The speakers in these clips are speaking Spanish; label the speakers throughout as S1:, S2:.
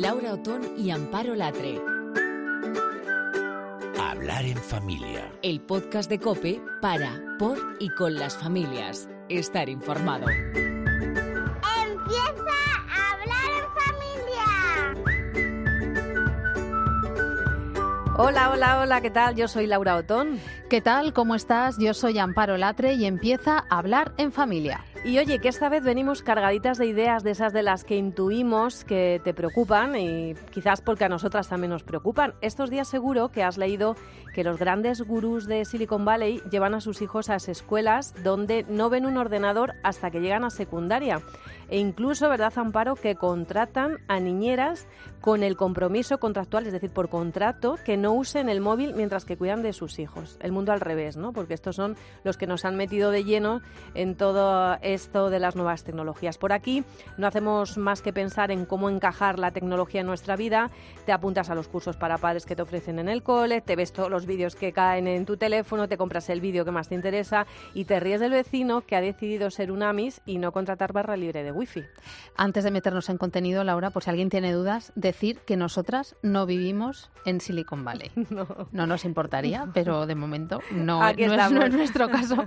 S1: Laura Otón y Amparo Latre.
S2: Hablar en familia.
S1: El podcast de Cope para, por y con las familias. Estar informado.
S3: Empieza a hablar en familia.
S4: Hola, hola, hola, ¿qué tal? Yo soy Laura Otón.
S5: ¿Qué tal? ¿Cómo estás? Yo soy Amparo Latre y empieza a hablar en familia.
S4: Y oye, que esta vez venimos cargaditas de ideas de esas de las que intuimos que te preocupan y quizás porque a nosotras también nos preocupan. Estos días seguro que has leído que los grandes gurús de Silicon Valley llevan a sus hijos a escuelas donde no ven un ordenador hasta que llegan a secundaria. E incluso, ¿verdad, Amparo?, que contratan a niñeras con el compromiso contractual, es decir, por contrato, que no usen el móvil mientras que cuidan de sus hijos. El mundo al revés, ¿no? Porque estos son los que nos han metido de lleno en todo esto de las nuevas tecnologías. Por aquí no hacemos más que pensar en cómo encajar la tecnología en nuestra vida. Te apuntas a los cursos para padres que te ofrecen en el cole, te ves todos los vídeos que caen en tu teléfono, te compras el vídeo que más te interesa y te ríes del vecino que ha decidido ser un AMIS y no contratar barra libre de wifi.
S5: Antes de meternos en contenido, Laura, por si alguien tiene dudas, decir que nosotras no vivimos en Silicon Valley.
S4: No.
S5: No nos importaría, pero de momento no, es, no es nuestro caso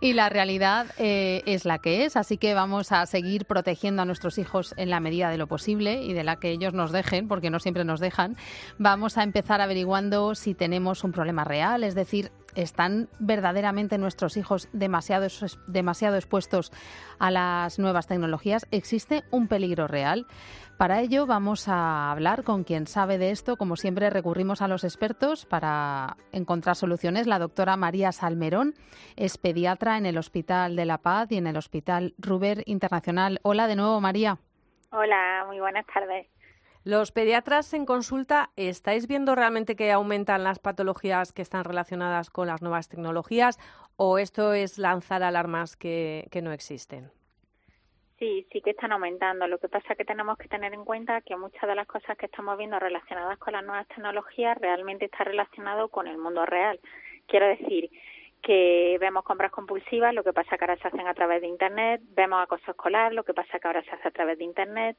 S5: y la realidad eh, es la que es. Así que vamos a seguir protegiendo a nuestros hijos en la medida de lo posible y de la que ellos nos dejen, porque no siempre nos dejan. Vamos a empezar averiguando si tenemos un problema real, es decir, ¿Están verdaderamente nuestros hijos demasiado, demasiado expuestos a las nuevas tecnologías? ¿Existe un peligro real? Para ello vamos a hablar con quien sabe de esto. Como siempre recurrimos a los expertos para encontrar soluciones. La doctora María Salmerón es pediatra en el Hospital de la Paz y en el Hospital Ruber Internacional. Hola de nuevo, María.
S6: Hola, muy buenas tardes.
S4: Los pediatras en consulta, ¿estáis viendo realmente que aumentan las patologías que están relacionadas con las nuevas tecnologías o esto es lanzar alarmas que, no existen?
S6: Sí, sí que están aumentando. Lo que pasa es que tenemos que tener en cuenta que muchas de las cosas que estamos viendo relacionadas con las nuevas tecnologías realmente está relacionado con el mundo real. Quiero decir que vemos compras compulsivas, lo que pasa que ahora se hacen a través de Internet, vemos acoso escolar, lo que pasa que ahora se hace a través de Internet,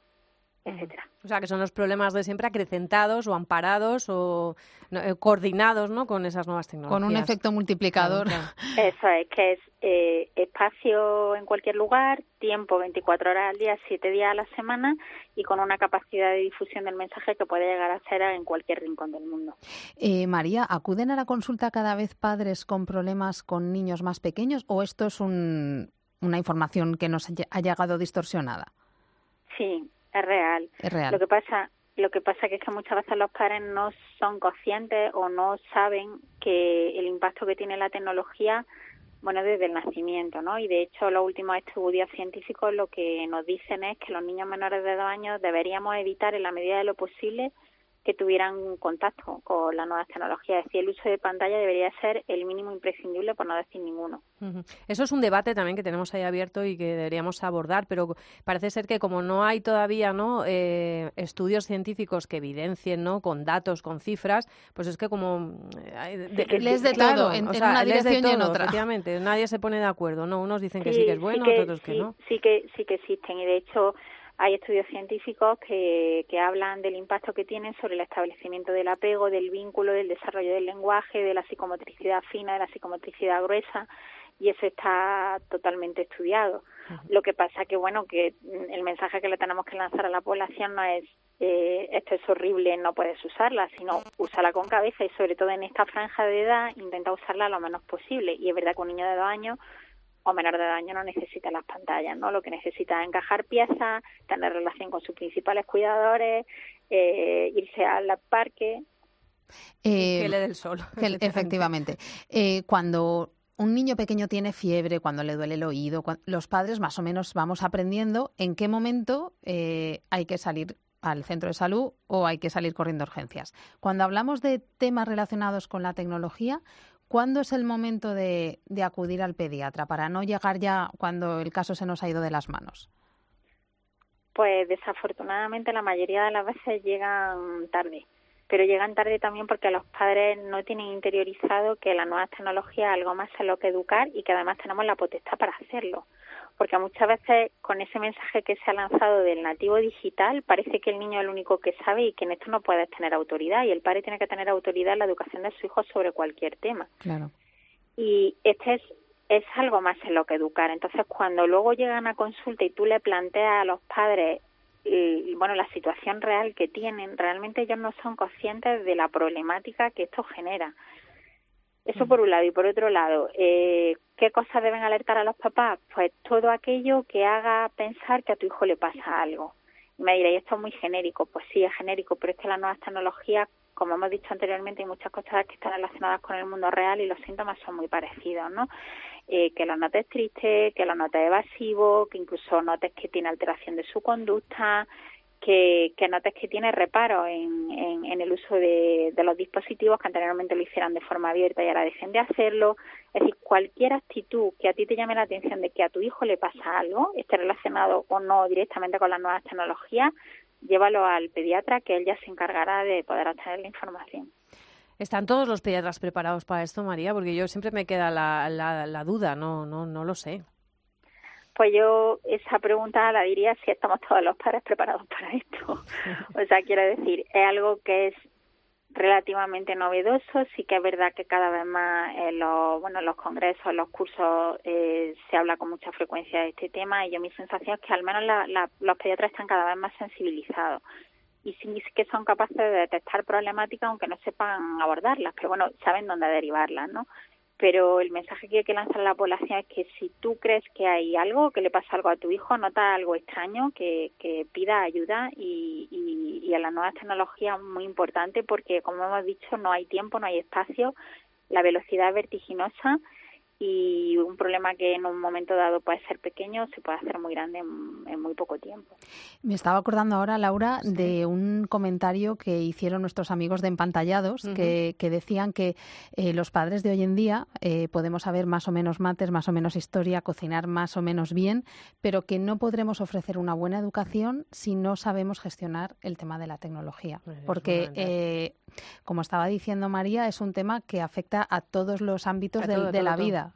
S6: etcétera.
S4: O sea, que son los problemas de siempre acrecentados o amparados o no, eh, coordinados ¿no? con esas nuevas tecnologías.
S5: Con un efecto multiplicador.
S6: Eso es, que es eh, espacio en cualquier lugar, tiempo 24 horas al día, 7 días a la semana y con una capacidad de difusión del mensaje que puede llegar a ser en cualquier rincón del mundo.
S5: Eh, María, ¿acuden a la consulta cada vez padres con problemas con niños más pequeños o esto es un, una información que nos ha llegado distorsionada?
S6: Sí, es real.
S5: Es real.
S6: Lo que pasa, lo que pasa que es que muchas veces los padres no son conscientes o no saben que el impacto que tiene la tecnología, bueno, desde el nacimiento, ¿no? Y de hecho, los últimos estudios científicos lo que nos dicen es que los niños menores de dos años deberíamos evitar en la medida de lo posible que tuvieran contacto con las nuevas tecnologías. Es decir, el uso de pantalla debería ser el mínimo imprescindible, por no decir ninguno.
S4: Eso es un debate también que tenemos ahí abierto y que deberíamos abordar, pero parece ser que como no hay todavía ¿no? Eh, estudios científicos que evidencien ¿no? con datos, con cifras, pues es que como...
S5: Eh, de, lees de claro, todo, en,
S4: o
S5: en
S4: sea,
S5: una dirección
S4: todo,
S5: y en otra.
S4: Efectivamente, nadie se pone de acuerdo, ¿no? Unos dicen que
S6: sí,
S4: sí que es bueno,
S6: sí que,
S4: otros que
S6: sí,
S4: no.
S6: Sí que, sí que existen y de hecho hay estudios científicos que, que hablan del impacto que tienen sobre el establecimiento del apego, del vínculo, del desarrollo del lenguaje, de la psicomotricidad fina, de la psicomotricidad gruesa, y eso está totalmente estudiado. Lo que pasa que, bueno, que el mensaje que le tenemos que lanzar a la población no es eh, esto es horrible, no puedes usarla, sino úsala con cabeza y sobre todo en esta franja de edad intenta usarla lo menos posible. Y es verdad que un niño de dos años o menor de año no necesita las pantallas, ¿no? Lo que necesita es encajar piezas, tener relación con sus principales cuidadores, eh, irse al parque.
S4: Eh, que le dé el sol.
S5: Que, efectivamente. Eh, cuando un niño pequeño tiene fiebre, cuando le duele el oído, cuando, los padres más o menos vamos aprendiendo en qué momento eh, hay que salir al centro de salud o hay que salir corriendo a urgencias. Cuando hablamos de temas relacionados con la tecnología, ¿cuándo es el momento de, de, acudir al pediatra para no llegar ya cuando el caso se nos ha ido de las manos?
S6: Pues desafortunadamente la mayoría de las veces llegan tarde, pero llegan tarde también porque los padres no tienen interiorizado que la nueva tecnología es algo más en lo que educar y que además tenemos la potestad para hacerlo. Porque muchas veces con ese mensaje que se ha lanzado del nativo digital parece que el niño es el único que sabe y que en esto no puedes tener autoridad y el padre tiene que tener autoridad en la educación de su hijo sobre cualquier tema.
S5: Claro.
S6: Y este es es algo más en lo que educar. Entonces, cuando luego llegan a consulta y tú le planteas a los padres y, bueno, la situación real que tienen, realmente ellos no son conscientes de la problemática que esto genera. Eso por un lado. Y por otro lado, eh, ¿qué cosas deben alertar a los papás? Pues todo aquello que haga pensar que a tu hijo le pasa algo. Y me diréis, esto es muy genérico. Pues sí, es genérico, pero es que las nuevas tecnologías, como hemos dicho anteriormente, hay muchas cosas que están relacionadas con el mundo real y los síntomas son muy parecidos, ¿no? Eh, que lo notes triste, que lo notes evasivo, que incluso notes que tiene alteración de su conducta, que, que notes que tiene reparo en, en, el uso de, los dispositivos que anteriormente lo hicieran de forma abierta y ahora dejen de hacerlo. Es decir, cualquier actitud que a ti te llame la atención de que a tu hijo le pasa algo, esté relacionado o no directamente con las nuevas tecnologías, llévalo al pediatra que él ya se encargará de poder obtener la información.
S4: ¿Están todos los pediatras preparados para esto, María? Porque yo siempre me queda la, la, la duda, no, no, no lo sé.
S6: Pues yo esa pregunta la diría si estamos todos los padres preparados para esto. o sea, quiero decir, es algo que es relativamente novedoso. Sí que es verdad que cada vez más en los, bueno, en los congresos, en los cursos eh, se habla con mucha frecuencia de este tema y yo mi sensación es que al menos la, los pediatras están cada vez más sensibilizados y sí que son capaces de detectar problemáticas aunque no sepan abordarlas, pero bueno, saben dónde derivarlas, ¿no? Pero el mensaje que hay que lanzar a la población es que si tú crees que hay algo, que le pasa algo a tu hijo, nota algo extraño, que, que pida ayuda y, y, y a las nuevas tecnologías muy importante porque, como hemos dicho, no hay tiempo, no hay espacio, la velocidad es vertiginosa y un problema que en un momento dado puede ser pequeño se puede hacer muy grande en, muy poco tiempo.
S5: Me estaba acordando ahora, Laura, de un comentario que hicieron nuestros amigos de Empantallados, que, decían que eh, los padres de hoy en día eh, podemos saber más o menos mates, más o menos historia, cocinar más o menos bien, pero que no podremos ofrecer una buena educación si no sabemos gestionar el tema de la tecnología. Pues Porque eh, como estaba diciendo María, es un tema que afecta a todos los ámbitos de, la vida.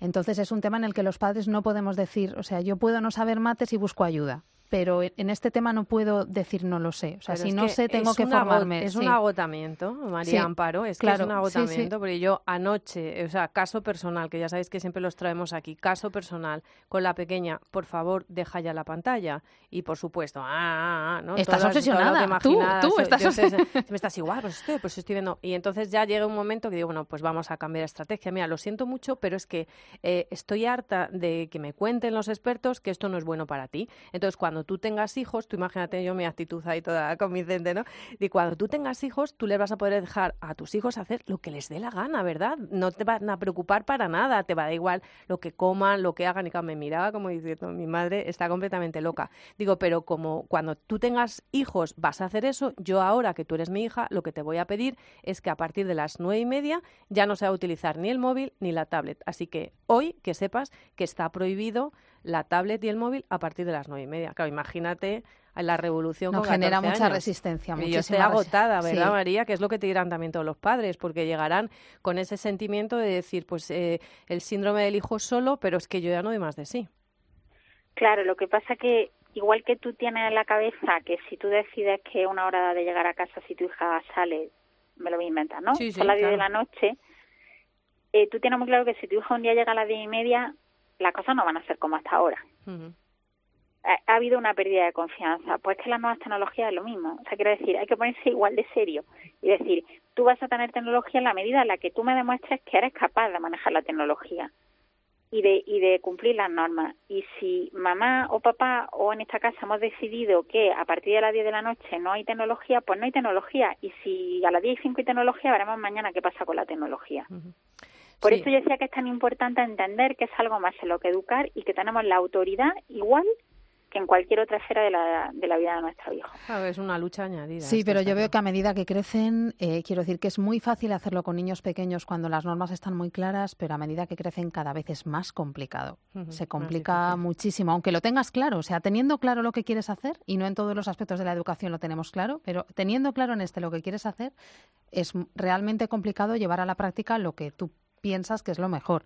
S5: Entonces es un tema en el que los padres no podemos decir, o sea, yo puedo no saber mates y busco ayuda pero en este tema no puedo decir no lo sé. O sea, si no sé, tengo que formarme.
S4: Es un agotamiento, María Amparo, es que es un agotamiento, porque yo anoche, o sea, caso personal, que ya sabéis que siempre los traemos aquí, caso personal, con la pequeña, por favor, deja ya la pantalla. Y por supuesto, ah, ah, ah ¿no?
S5: Estás obsesionada. tú, tú estás
S4: me estás igual, pues estoy, pues estoy viendo. Y entonces ya llega un momento que digo, bueno, pues vamos a cambiar de estrategia. Mira, lo siento mucho, pero es que eh, estoy harta de que me cuenten los expertos que esto no es bueno para ti. Entonces, cuando tú tengas hijos, tú imagínate yo mi actitud ahí toda convincente, ¿no? Y cuando tú tengas hijos, tú les vas a poder dejar a tus hijos hacer lo que les dé la gana, ¿verdad? No te van a preocupar para nada, te va a dar igual lo que coman, lo que hagan. Y me miraba como diciendo, mi madre está completamente loca. Digo, pero como cuando tú tengas hijos vas a hacer eso, yo ahora que tú eres mi hija, lo que te voy a pedir es que a partir de las nueve y media ya no se va a utilizar ni el móvil ni la tablet. Así que hoy que sepas que está prohibido la tablet y el móvil a partir de las nueve y media. Claro, imagínate la revolución
S5: no, genera mucha resistencia.
S4: Y yo estoy agotada, ¿verdad, María? Que es lo que te dirán también todos los padres, porque llegarán con ese sentimiento de decir, pues eh, el síndrome del hijo solo, pero es que yo ya no doy más de sí.
S6: Claro, lo que pasa que igual que tú tienes en la cabeza que si tú decides que una hora de llegar a casa, si tu hija sale, me lo voy a inventar, ¿no?
S4: Sí,
S6: a las 10 de la noche, eh, tú tienes muy claro que si tu hija un día llega a las diez y media, las cosas no van a ser como hasta ahora. ha, habido una pérdida de confianza. Pues que las nuevas tecnologías es lo mismo. O sea, quiero decir, hay que ponerse igual de serio y decir, tú vas a tener tecnología en la medida en la que tú me demuestres que eres capaz de manejar la tecnología y de, y de cumplir las normas. Y si mamá o papá o en esta casa hemos decidido que a partir de las 10 de la noche no hay tecnología, pues no hay tecnología. Y si a las 10 y 5 hay tecnología, veremos mañana qué pasa con la tecnología. Por eso yo decía que es tan importante entender que es algo más en lo que educar y que tenemos la autoridad igual que en cualquier otra esfera de la, de la vida de nuestro hijo.
S4: Claro, es una lucha añadida.
S5: Sí, pero yo veo que a medida que crecen, eh, quiero decir que es muy fácil hacerlo con niños pequeños cuando las normas están muy claras, pero a medida que crecen cada vez es más complicado. Se complica muchísimo, aunque lo tengas claro, o sea, teniendo claro lo que quieres hacer, y no en todos los aspectos de la educación lo tenemos claro, pero teniendo claro en este lo que quieres hacer, es realmente complicado llevar a la práctica lo que tú piensas que es lo mejor.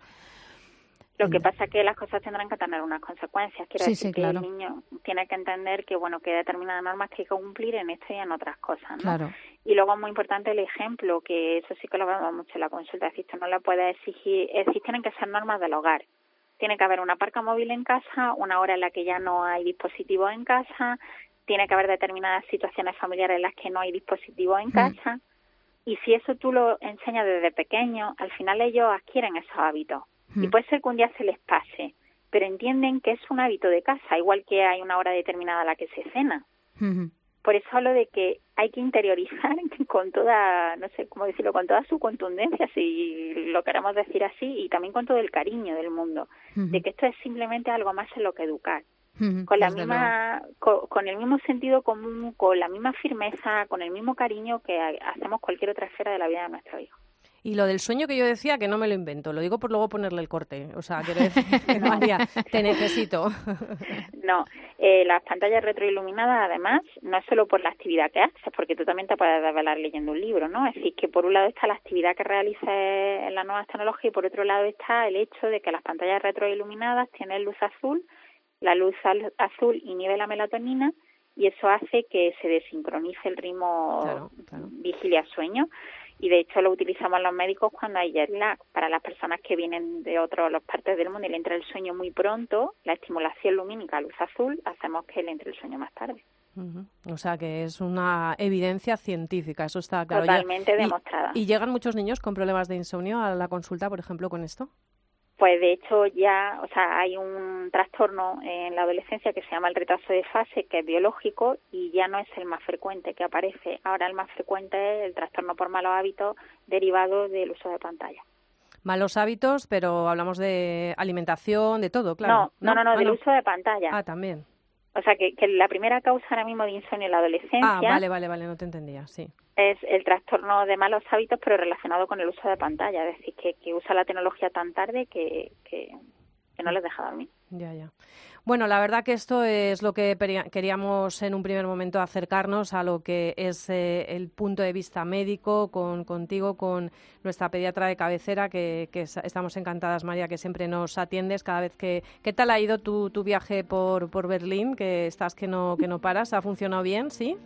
S6: Lo que
S5: Ya.
S6: pasa es que las cosas tendrán que tener unas consecuencias. Quiero
S5: Sí,
S6: decir
S5: sí,
S6: que
S5: claro.
S6: el niño tiene que entender que bueno que hay determinadas normas que hay que cumplir en esto y en otras cosas, ¿no?
S5: Claro.
S6: Y luego es muy importante el ejemplo, que eso sí que lo vemos mucho en la consulta. Es decir, tú no le puedes exigir, decir, tienen que ser normas del hogar. Tiene que haber una parca móvil en casa, una hora en la que ya no hay dispositivos en casa, tiene que haber determinadas situaciones familiares en las que no hay dispositivos en
S5: Mm.
S6: casa. Y si eso tú lo enseñas desde pequeño, al final ellos adquieren esos hábitos. Y
S5: Mm.
S6: puede ser que un día se les pase, pero entienden que es un hábito de casa, igual que hay una hora determinada a la que se cena.
S5: Ujú.
S6: Por eso hablo de que hay que interiorizar con toda, no sé cómo decirlo, con toda su contundencia, si lo queremos decir así, y también con todo el cariño del mundo, de que esto es simplemente algo más en lo que educar, con la misma, co- con, el mismo sentido común, con la misma firmeza, con el mismo cariño que ha- hacemos cualquier otra esfera de la vida de nuestro hijo.
S4: Y lo del sueño que yo decía, que no me lo invento, lo digo por luego ponerle el corte. O sea, quiero decir, María, te necesito.
S6: No, eh, las pantallas retroiluminadas, además, no es solo por la actividad que haces, porque tú también te puedes desvelar leyendo un libro, ¿no? Es decir, que por un lado está la actividad que realices en las nuevas tecnologías y por otro lado está el hecho de que las pantallas retroiluminadas tienen luz azul, la luz azul inhibe la melatonina y eso hace que se desincronice el ritmo
S4: Claro, claro.
S6: vigilia-sueño y de hecho lo utilizamos los médicos cuando hay jet lag. Para las personas que vienen de otras partes del mundo y le entra el sueño muy pronto, la estimulación lumínica luz azul hacemos que le entre el sueño más tarde.
S4: Ujú. O sea, que es una evidencia científica, eso está claro.
S6: Totalmente
S4: y-
S6: demostrada.
S4: ¿Y llegan muchos niños con problemas de insomnio a la consulta, por ejemplo, con esto?
S6: Pues de hecho ya, o sea, hay un trastorno en la adolescencia que se llama el retraso de fase, que es biológico y ya no es el más frecuente que aparece. Ahora el más frecuente es el trastorno por malos hábitos derivado del uso de pantalla.
S4: Malos hábitos, pero hablamos de alimentación, de todo, claro.
S6: no, no, no, no,
S4: Ah,
S6: del uso de pantalla.
S4: Ah, también.
S6: O sea, que, que la primera causa ahora mismo de insomnio en la adolescencia
S4: Ah, vale, vale, vale, no te entendía, sí.
S6: es el trastorno de malos hábitos, pero relacionado con el uso de pantalla. Es decir, que, que usa la tecnología tan tarde que, que, que no les deja dormir.
S4: Ya, ya. Bueno, la verdad que esto es lo que queríamos en un primer momento acercarnos a lo que es eh, el punto de vista médico con contigo, con nuestra pediatra de cabecera, que, que es- estamos encantadas, María, que siempre nos atiendes cada vez que... ¿Qué tal ha ido tu, tu viaje por, por Berlín? Que estás que no, que no paras. ¿Ha funcionado bien? ¿Sí?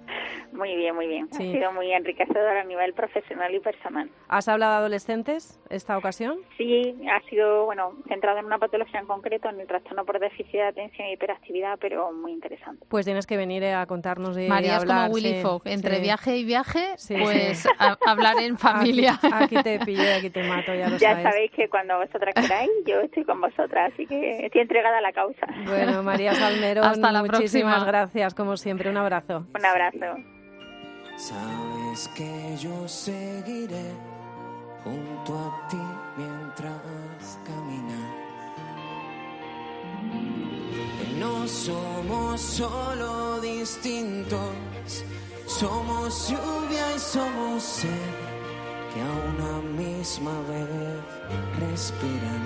S6: Muy bien, muy bien.
S4: Sí.
S6: Ha sido muy enriquecedor a nivel profesional y personal.
S4: ¿Has hablado de adolescentes esta ocasión?
S6: Sí, ha sido, bueno, centrado en una patología en concreto, en el trastorno por déficit de atención y hiperactividad, pero muy interesante.
S4: Pues tienes que venir eh, a contarnos y
S5: María es como Willy
S4: sí,
S5: Fogg, entre
S4: sí.
S5: viaje y viaje,
S4: Sí,
S5: pues
S4: sí.
S5: a- hablar en familia.
S4: Aquí, aquí te pillo y aquí te mato, ya lo
S6: Ya
S4: sabes.
S6: sabéis que cuando vosotras queráis, yo estoy con vosotras, así que estoy entregada a la causa.
S4: Bueno, María Salmerón,
S5: Hasta la
S4: muchísimas
S5: próxima.
S4: gracias, como siempre. Un abrazo.
S6: Un abrazo.
S7: Sabes que yo seguiré junto a ti mientras no somos solo distintos, somos lluvia y somos sed que a una misma vez respiran.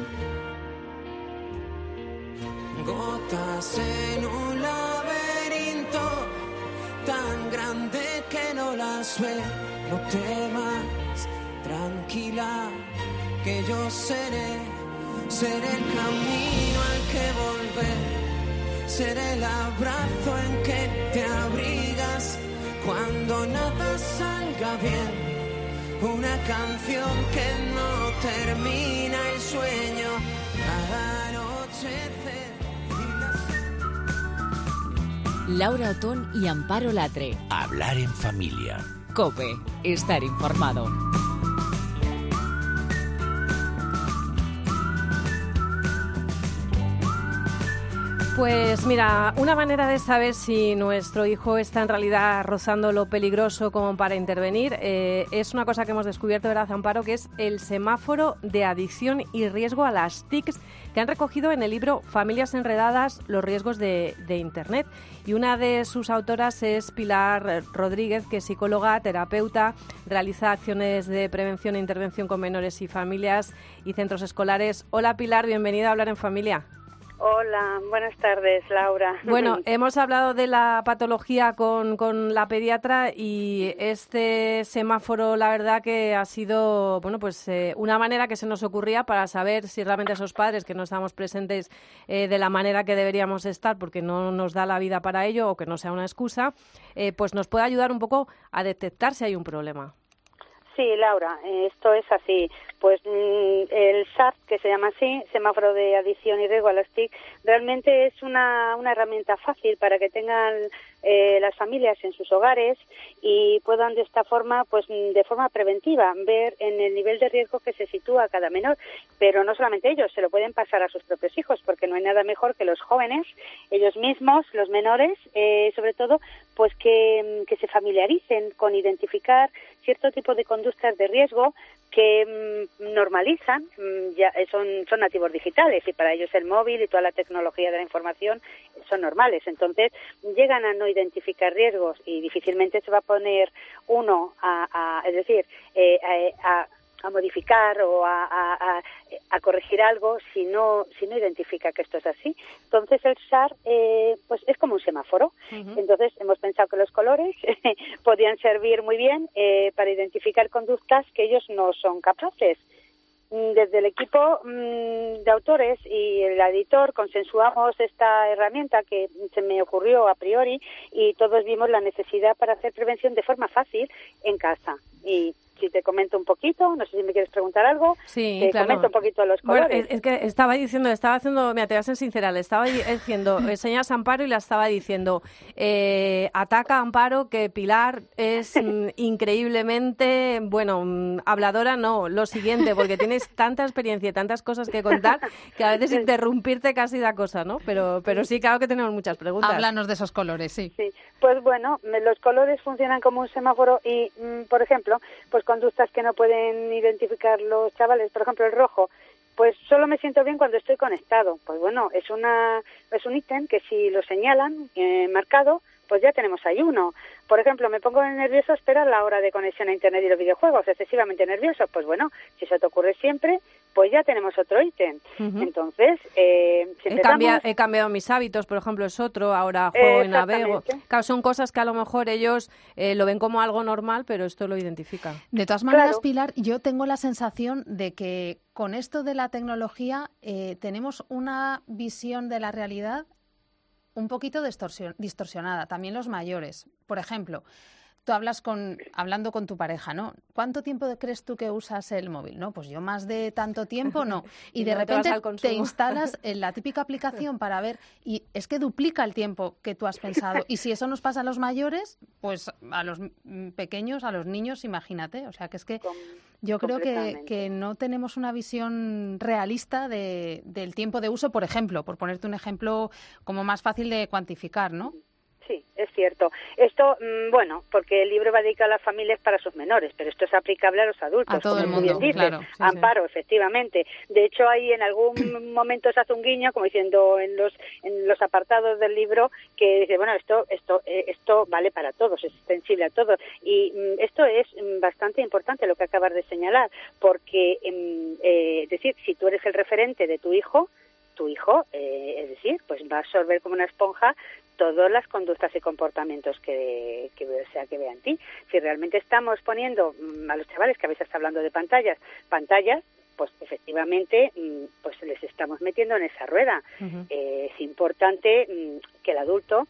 S7: Gotas en un laberinto tan grande que no las ve. No temas, tranquila, que yo seré, seré el camino al que volver, seré el abrazo en que te abrigas cuando nada salga bien. Una canción que no termina el sueño al anochecer.
S1: Laura Otón y Amparo Latre.
S2: Hablar en familia.
S1: Cope, estar informado.
S4: Pues mira, una manera de saber si nuestro hijo está en realidad rozando lo peligroso como para intervenir eh, es una cosa que hemos descubierto, ¿verdad, Amparo? Que es el semáforo de adicción y riesgo a las TICs que han recogido en el libro Familias Enredadas, los riesgos de, de Internet. Y una de sus autoras es Pilar Rodríguez, que es psicóloga, terapeuta, realiza acciones de prevención e intervención con menores y familias y centros escolares. Hola Pilar, bienvenida a Hablar en Familia.
S8: Hola, buenas tardes, Laura.
S4: Bueno, hemos hablado de la patología con, con, la pediatra y este semáforo, la verdad que ha sido, bueno, pues eh, una manera que se nos ocurría para saber si realmente esos padres que no estamos presentes eh, de la manera que deberíamos estar porque no nos da la vida para ello o que no sea una excusa, eh, pues nos puede ayudar un poco a detectar si hay un problema.
S8: Sí, Laura, esto es así. Pues mm, el SAT, que se llama así, semáforo de adición y riesgo a las TIC, realmente es una, una herramienta fácil para que tengan eh, las familias en sus hogares y puedan de esta forma, pues de forma preventiva, ver en el nivel de riesgo que se sitúa cada menor. Pero no solamente ellos, se lo pueden pasar a sus propios hijos, porque no hay nada mejor que los jóvenes, ellos mismos, los menores, eh, sobre todo, pues que, que se familiaricen con identificar cierto tipo de conductas de riesgo que mm, normalizan, mm, ya eh, son, son nativos digitales y para ellos el móvil y toda la tecnología de la información son normales. Entonces llegan a no identificar riesgos y difícilmente se va a poner uno a, es decir, eh, a, modificar o a, corregir algo si no si no identifica que esto es así. Entonces el SAR eh, pues es como un semáforo. Entonces hemos pensado que los colores podían servir muy bien eh, para identificar conductas que ellos no son capaces Mm, desde el equipo mm, de autores y el editor consensuamos esta herramienta que se me ocurrió a priori y todos vimos la necesidad para hacer prevención de forma fácil en casa. Y si te comento un poquito, no sé si me quieres preguntar algo.
S4: Sí,
S8: te
S4: claro.
S8: comento un poquito los colores.
S4: Bueno, es, que estaba diciendo, estaba haciendo, me te voy a ser sincera, le estaba diciendo, enseñas Amparo y la estaba diciendo, eh, ataca Amparo que Pilar es mm, increíblemente, bueno, mm, habladora no, lo siguiente, porque tienes tanta experiencia y tantas cosas que contar que a veces interrumpirte casi da cosa, ¿no? Pero, pero sí, claro que tenemos muchas preguntas.
S5: Háblanos de esos colores, sí.
S8: Sí, pues bueno, los colores funcionan como un semáforo y, mm, por ejemplo, pues conductas que no pueden identificar los chavales, por ejemplo el rojo, pues solo me siento bien cuando estoy conectado. Pues bueno, es una es un ítem que si lo señalan eh, marcado, pues ya tenemos ahí uno. Por ejemplo, me pongo nervioso esperar la hora de conexión a Internet y los videojuegos, excesivamente nervioso. Pues bueno, si eso te ocurre siempre, pues ya tenemos otro ítem. Entonces, eh,
S4: he, cambiado, mis hábitos, por ejemplo, es otro, ahora juego y navego. Claro, son cosas que a lo mejor ellos eh, lo ven como algo normal, pero esto lo identifica.
S5: De todas maneras, Pilar, yo tengo la sensación de que con esto de la tecnología eh, tenemos una visión de la realidad un poquito distorsionada, también los mayores. Por ejemplo, tú hablas con, hablando con tu pareja, ¿no? ¿Cuánto tiempo crees tú que usas el móvil? No, pues yo más de tanto tiempo no. Y, de repente te, instalas en la típica aplicación para ver, y es que duplica el tiempo que tú has pensado. Y si eso nos pasa a los mayores, pues a los pequeños, a los niños, imagínate. O sea, que es que yo creo que, que no tenemos una visión realista de, del tiempo de uso, por ejemplo, por ponerte un ejemplo como más fácil de cuantificar, ¿no?
S8: Sí, es cierto. Esto, mm, bueno, porque el libro va dedicado a las familias para sus menores, pero esto es aplicable a los adultos.
S5: A todo el mundo, claro.
S8: Amparo, efectivamente. De hecho, hay en algún momento se hace un guiño, como diciendo en los en los apartados del libro, que dice, bueno, esto esto eh, esto vale para todos, es extensible a todos. Y mm, esto es mm, bastante importante lo que acabas de señalar, porque, eh, es decir, si tú eres el referente de tu hijo, tu hijo, eh, es decir, pues va a absorber como una esponja todas las conductas y comportamientos que, que, sea, que vean ti. Si realmente estamos poniendo mm, a los chavales que a veces está hablando de pantallas, pantallas, pues efectivamente mm, pues les estamos metiendo en esa rueda. Eh, es importante mm, que el adulto,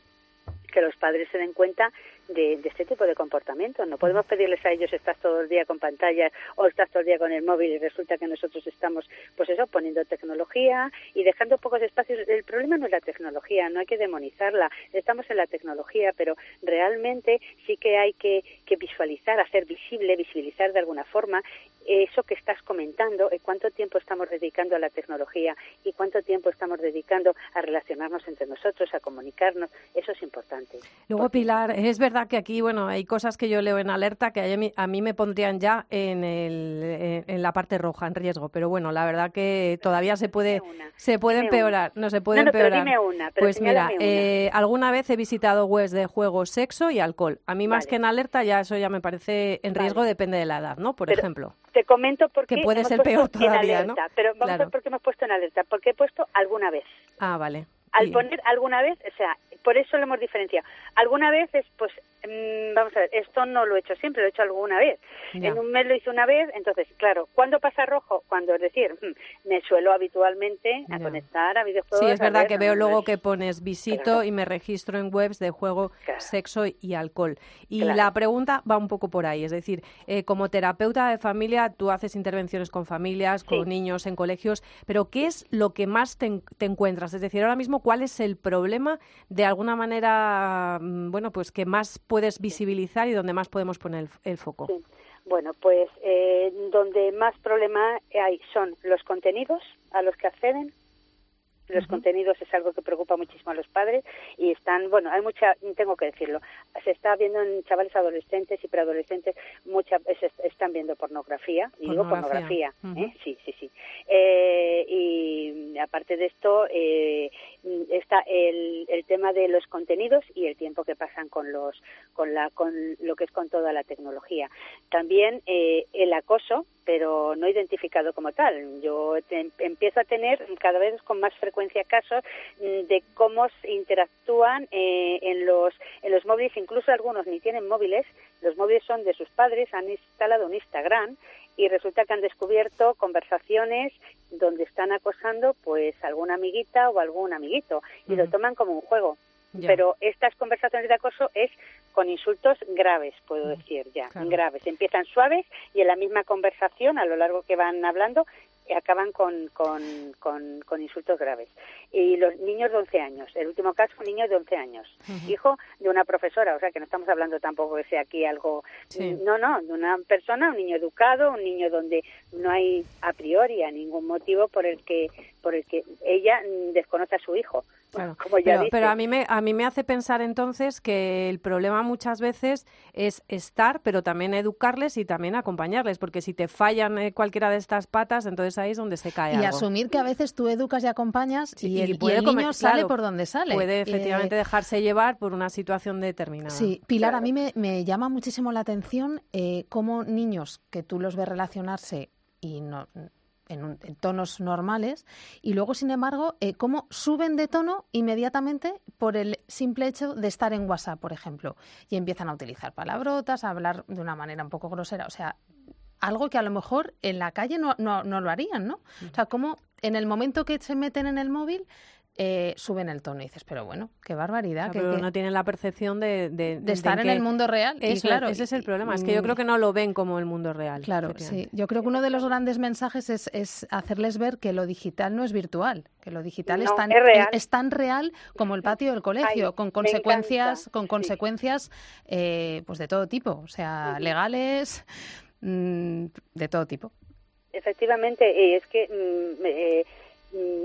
S8: que los padres se den cuenta de, este tipo de comportamiento. No podemos pedirles a ellos estás todo el día con pantallas o estás todo el día con el móvil y resulta que nosotros estamos, pues eso, poniendo tecnología y dejando pocos espacios. El problema no es la tecnología, no hay que demonizarla. Estamos en la tecnología, pero realmente sí que hay que, que visualizar, hacer visible, visibilizar de alguna forma eso que estás comentando, eh, cuánto tiempo estamos dedicando a la tecnología y cuánto tiempo estamos dedicando a relacionarnos entre nosotros, a comunicarnos, eso es importante.
S4: Luego, Pilar, es verdad que aquí, bueno, hay cosas que yo leo en alerta que a mí, me pondrían ya en, el, en la parte roja, en riesgo, pero bueno, la verdad que todavía se puede, se puede empeorar, no se puede empeorar. pues mira, eh, alguna vez he visitado webs de juego, sexo y alcohol. A mí más que en alerta ya eso ya me parece en riesgo, depende de la edad, ¿no? Por ejemplo.
S8: Te comento por qué
S4: Que puede
S8: hemos
S4: ser peor todavía,
S8: alerta,
S4: ¿no?
S8: pero vamos a ver por qué hemos puesto en alerta, porque he puesto alguna vez.
S4: Ah, vale.
S8: Al poner alguna vez, o sea, por eso lo hemos diferenciado. Alguna vez es, pues, mm, vamos a ver, esto no lo he hecho siempre, lo he hecho alguna vez.
S4: Ya.
S8: En un mes lo hice una vez, entonces, claro, ¿cuándo pasa rojo? Cuando, es decir, mm, me suelo habitualmente a
S4: Ya.
S8: conectar a videojuegos.
S4: Sí, es verdad
S8: ver,
S4: que veo
S8: no,
S4: luego
S8: es-
S4: que pones visito
S8: Claro.
S4: y me registro en webs de juego,
S8: Claro.
S4: sexo y alcohol. Y
S8: Claro.
S4: la pregunta va un poco por ahí, es decir, eh, como terapeuta de familia, tú haces intervenciones con familias, con niños en colegios, pero ¿qué es lo que más te, te encuentras? Es decir, ahora mismo, ¿cuál es el problema de alguna manera, mm, bueno, pues que más puedes visibilizar y donde más podemos poner el, el foco?
S8: Bueno, pues eh, donde más problema hay son los contenidos a los que acceden. Los contenidos es algo que preocupa muchísimo a los padres y están, bueno, hay mucha, tengo que decirlo, se está viendo en chavales adolescentes y preadolescentes, mucha, se están viendo pornografía, y digo
S4: Pornografía.
S8: pornografía, ¿eh? sí, sí, sí. Eh, y aparte de esto, eh, está el, el tema de los contenidos y el tiempo que pasan con los, con la, con lo que es con toda la tecnología. También eh, el acoso, pero no identificado como tal. Yo te- empiezo a tener cada vez con más frecuencia casos mm, de cómo se interactúan eh, en los en los móviles, incluso algunos ni tienen móviles, los móviles son de sus padres, han instalado un Instagram y resulta que han descubierto conversaciones donde están acosando pues alguna amiguita o algún amiguito y lo toman como un juego.
S4: Ya.
S8: Pero estas conversaciones de acoso es con insultos graves, puedo decir ya,
S4: claro.
S8: graves. Empiezan suaves y en la misma conversación, a lo largo que van hablando, eh, acaban con, con, con, con insultos graves. Y los niños de 11 años, el último caso, un niño de 11 años, hijo de una profesora, o sea que no estamos hablando tampoco que sea aquí algo,
S4: Sí.
S8: no, no, de una persona, un niño educado, un niño donde no hay a priori a ningún motivo por el que, por el que ella desconoce a su hijo.
S4: Claro.
S8: Como ya
S4: pero,
S8: dice.
S4: pero a mí me a mí me hace pensar entonces que el problema muchas veces es estar, pero también educarles y también acompañarles, porque si te fallan eh, cualquiera de estas patas, entonces ahí es donde se cae
S5: Y
S4: algo.
S5: asumir que a veces tú educas y acompañas
S4: Sí,
S5: y
S4: y
S5: el, y
S4: puede
S5: el
S4: comer-
S5: niño sale
S4: claro,
S5: por donde sale.
S4: Puede
S5: Eh,
S4: efectivamente dejarse llevar por una situación determinada.
S5: Sí, Pilar, a mí me, me llama muchísimo la atención eh, cómo niños que tú los ves relacionarse y no, en, un- en tonos normales y luego, sin embargo, eh, cómo suben de tono inmediatamente por el simple hecho de estar en WhatsApp, por ejemplo, y empiezan a utilizar palabrotas, a hablar de una manera un poco grosera, o sea, algo que a lo mejor en la calle no, no, no lo harían, ¿no? O sea, cómo en el momento que se meten en el móvil eh, suben el tono y dices, pero bueno, qué barbaridad.
S4: Claro,
S5: que-
S4: pero
S5: que-
S4: no tienen la percepción de, de,
S5: de estar en
S4: que-
S5: el mundo real. y
S4: Eso,
S5: claro,
S4: ese es el
S5: y-
S4: problema, es que yo creo que no lo ven como el mundo real.
S5: Claro, sí. Yo creo que uno de los grandes mensajes es, es hacerles ver que lo digital no es virtual, que lo digital es, tan,
S8: es real.
S5: es tan real como el patio del colegio,
S8: Ay,
S5: con consecuencias, con
S8: sí.
S5: consecuencias eh, pues de todo tipo, o sea, legales, mm, de todo tipo.
S8: Efectivamente, eh, es que mm, eh, mm,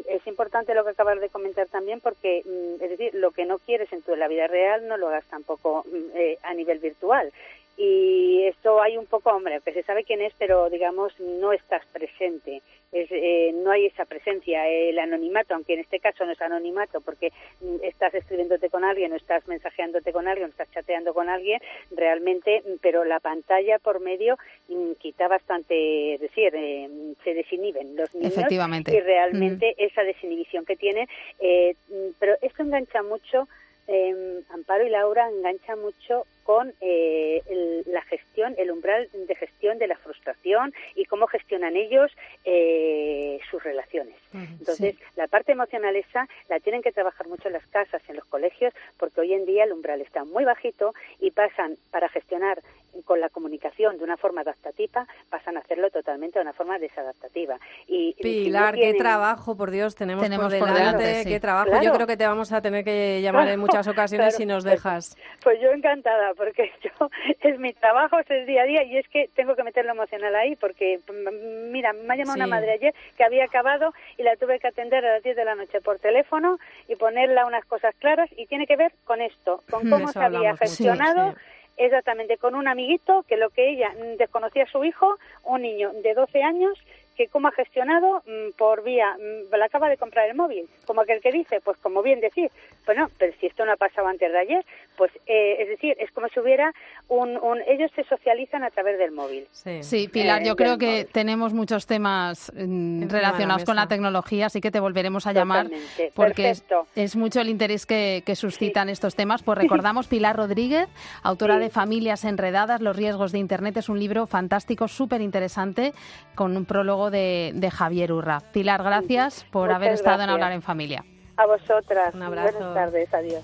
S8: es importante lo que acabas de comentar también porque, mm, es decir, lo que no quieres en tu la vida real no lo hagas tampoco mm, eh, a nivel virtual. Y esto hay un poco, hombre, que se sabe quién es, pero digamos no estás presente. Es, eh, no hay esa presencia, el anonimato, aunque en este caso no es anonimato porque mm, estás escribiéndote con alguien o estás mensajeándote con alguien o estás chateando con alguien, realmente, mm, pero la pantalla por medio mm, quita bastante, es decir, eh, se desinhiben los niños
S5: Efectivamente.
S8: y realmente esa desinhibición que tienen, eh, pero esto engancha mucho, eh, Amparo y Laura engancha mucho con eh, el- la gestión, el umbral de gestión de la frustración y cómo gestionan ellos eh, sus relaciones. Entonces, la parte emocional esa la tienen que trabajar mucho en las casas, en los colegios, porque hoy en día el umbral está muy bajito y pasan para gestionar con la comunicación de una forma adaptativa, pasan a hacerlo totalmente de una forma desadaptativa. Y si no
S4: Pilar, qué trabajo, por Dios, tenemos,
S5: Tenemos
S4: por
S5: por
S4: delante,
S5: sí.
S4: qué trabajo.
S8: Claro.
S4: Yo creo que te vamos a tener que llamar en muchas ocasiones
S8: Claro.
S4: si nos
S8: Pues-
S4: dejas.
S8: Pues yo encantada, porque yo es mi trabajo, es el día a día y es que tengo que meter lo emocional ahí, porque mm, mira, me ha llamado
S4: Sí.
S8: una madre ayer que había acabado y la tuve que atender a las 10 de la noche por teléfono y ponerla unas cosas claras y tiene que ver con esto, con
S5: Mm,
S8: cómo se había gestionado.
S4: sí.
S8: Exactamente, con un amiguito que lo que ella mm, desconocía a su hijo, un niño de 12 años, que cómo ha gestionado mm, por vía, mm, le acaba de comprar el móvil, como aquel que dice, pues como bien decir, bueno, pero si esto no ha pasado antes de ayer, pues eh, es decir, es como si hubiera un, un, ellos se socializan a través del móvil.
S5: Sí, Pilar, yo creo que tenemos muchos temas mm, relacionados con la tecnología, así que te volveremos a llamar porque es, mucho el interés que, suscitan estos temas. Pues recordamos Pilar Rodríguez, autora de Familias Enredadas, los riesgos de Internet, es un libro fantástico, súper interesante, con un prólogo de, Javier Urra. Pilar, gracias por haber estado en Hablar en Familia.
S8: A vosotras.
S4: Un abrazo.
S8: Buenas tardes. Adiós.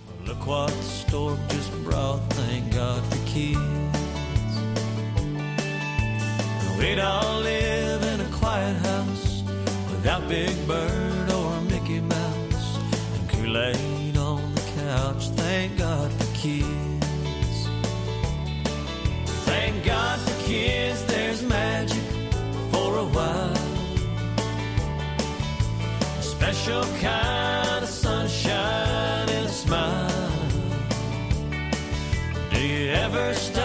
S9: We'd all live in a quiet house without Big Bird or Mickey Mouse and Kool-Aid on the couch. Thank God for kids. Thank God for kids. Special kind of sunshine and a smile. Do you ever stop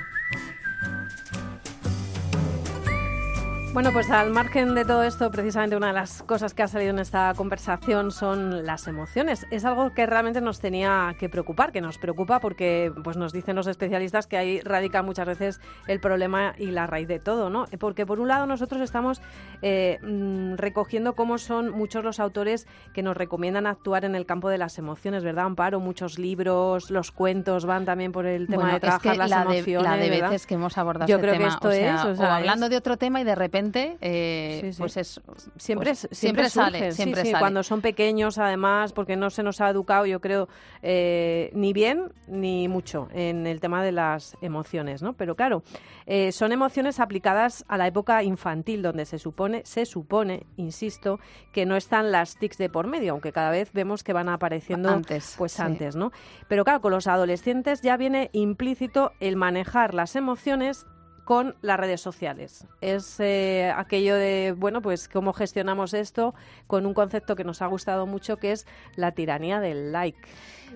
S4: Bueno, pues al margen de todo esto, precisamente una de las cosas que ha salido en esta conversación son las emociones. Es algo que realmente nos tenía que preocupar, que nos preocupa porque pues nos dicen los especialistas que ahí radica muchas veces el problema y la raíz de todo, ¿no? Porque por un lado nosotros estamos eh, mm, recogiendo cómo son muchos los autores que nos recomiendan actuar en el campo de las emociones, ¿verdad, Amparo? Muchos libros, los cuentos van también por el tema de trabajar las
S5: la
S4: emociones.
S5: De, la de
S4: ¿verdad?
S5: veces que hemos abordado
S4: Yo
S5: este
S4: creo
S5: tema,
S4: que esto
S5: o sea,
S4: es, o
S5: o
S4: sea,
S5: hablando
S4: es-
S5: de otro tema y de repente eh,
S4: Sí, sí.
S5: pues es
S4: Siempre,
S5: pues
S4: siempre,
S5: siempre sale, siempre
S4: sí,
S5: sale.
S4: cuando son pequeños además, porque no se nos ha educado, yo creo, eh, ni bien ni mucho en el tema de las emociones, ¿no? Pero claro, eh, son emociones aplicadas a la época infantil, donde se supone, se supone, insisto, que no están las TICs de por medio, aunque cada vez vemos que van apareciendo
S5: Antes,
S4: pues antes, ¿no? Pero claro, con los adolescentes ya viene implícito el manejar las emociones con las redes sociales. Es eh, aquello de, bueno, pues cómo gestionamos esto con un concepto que nos ha gustado mucho, que es la tiranía del like.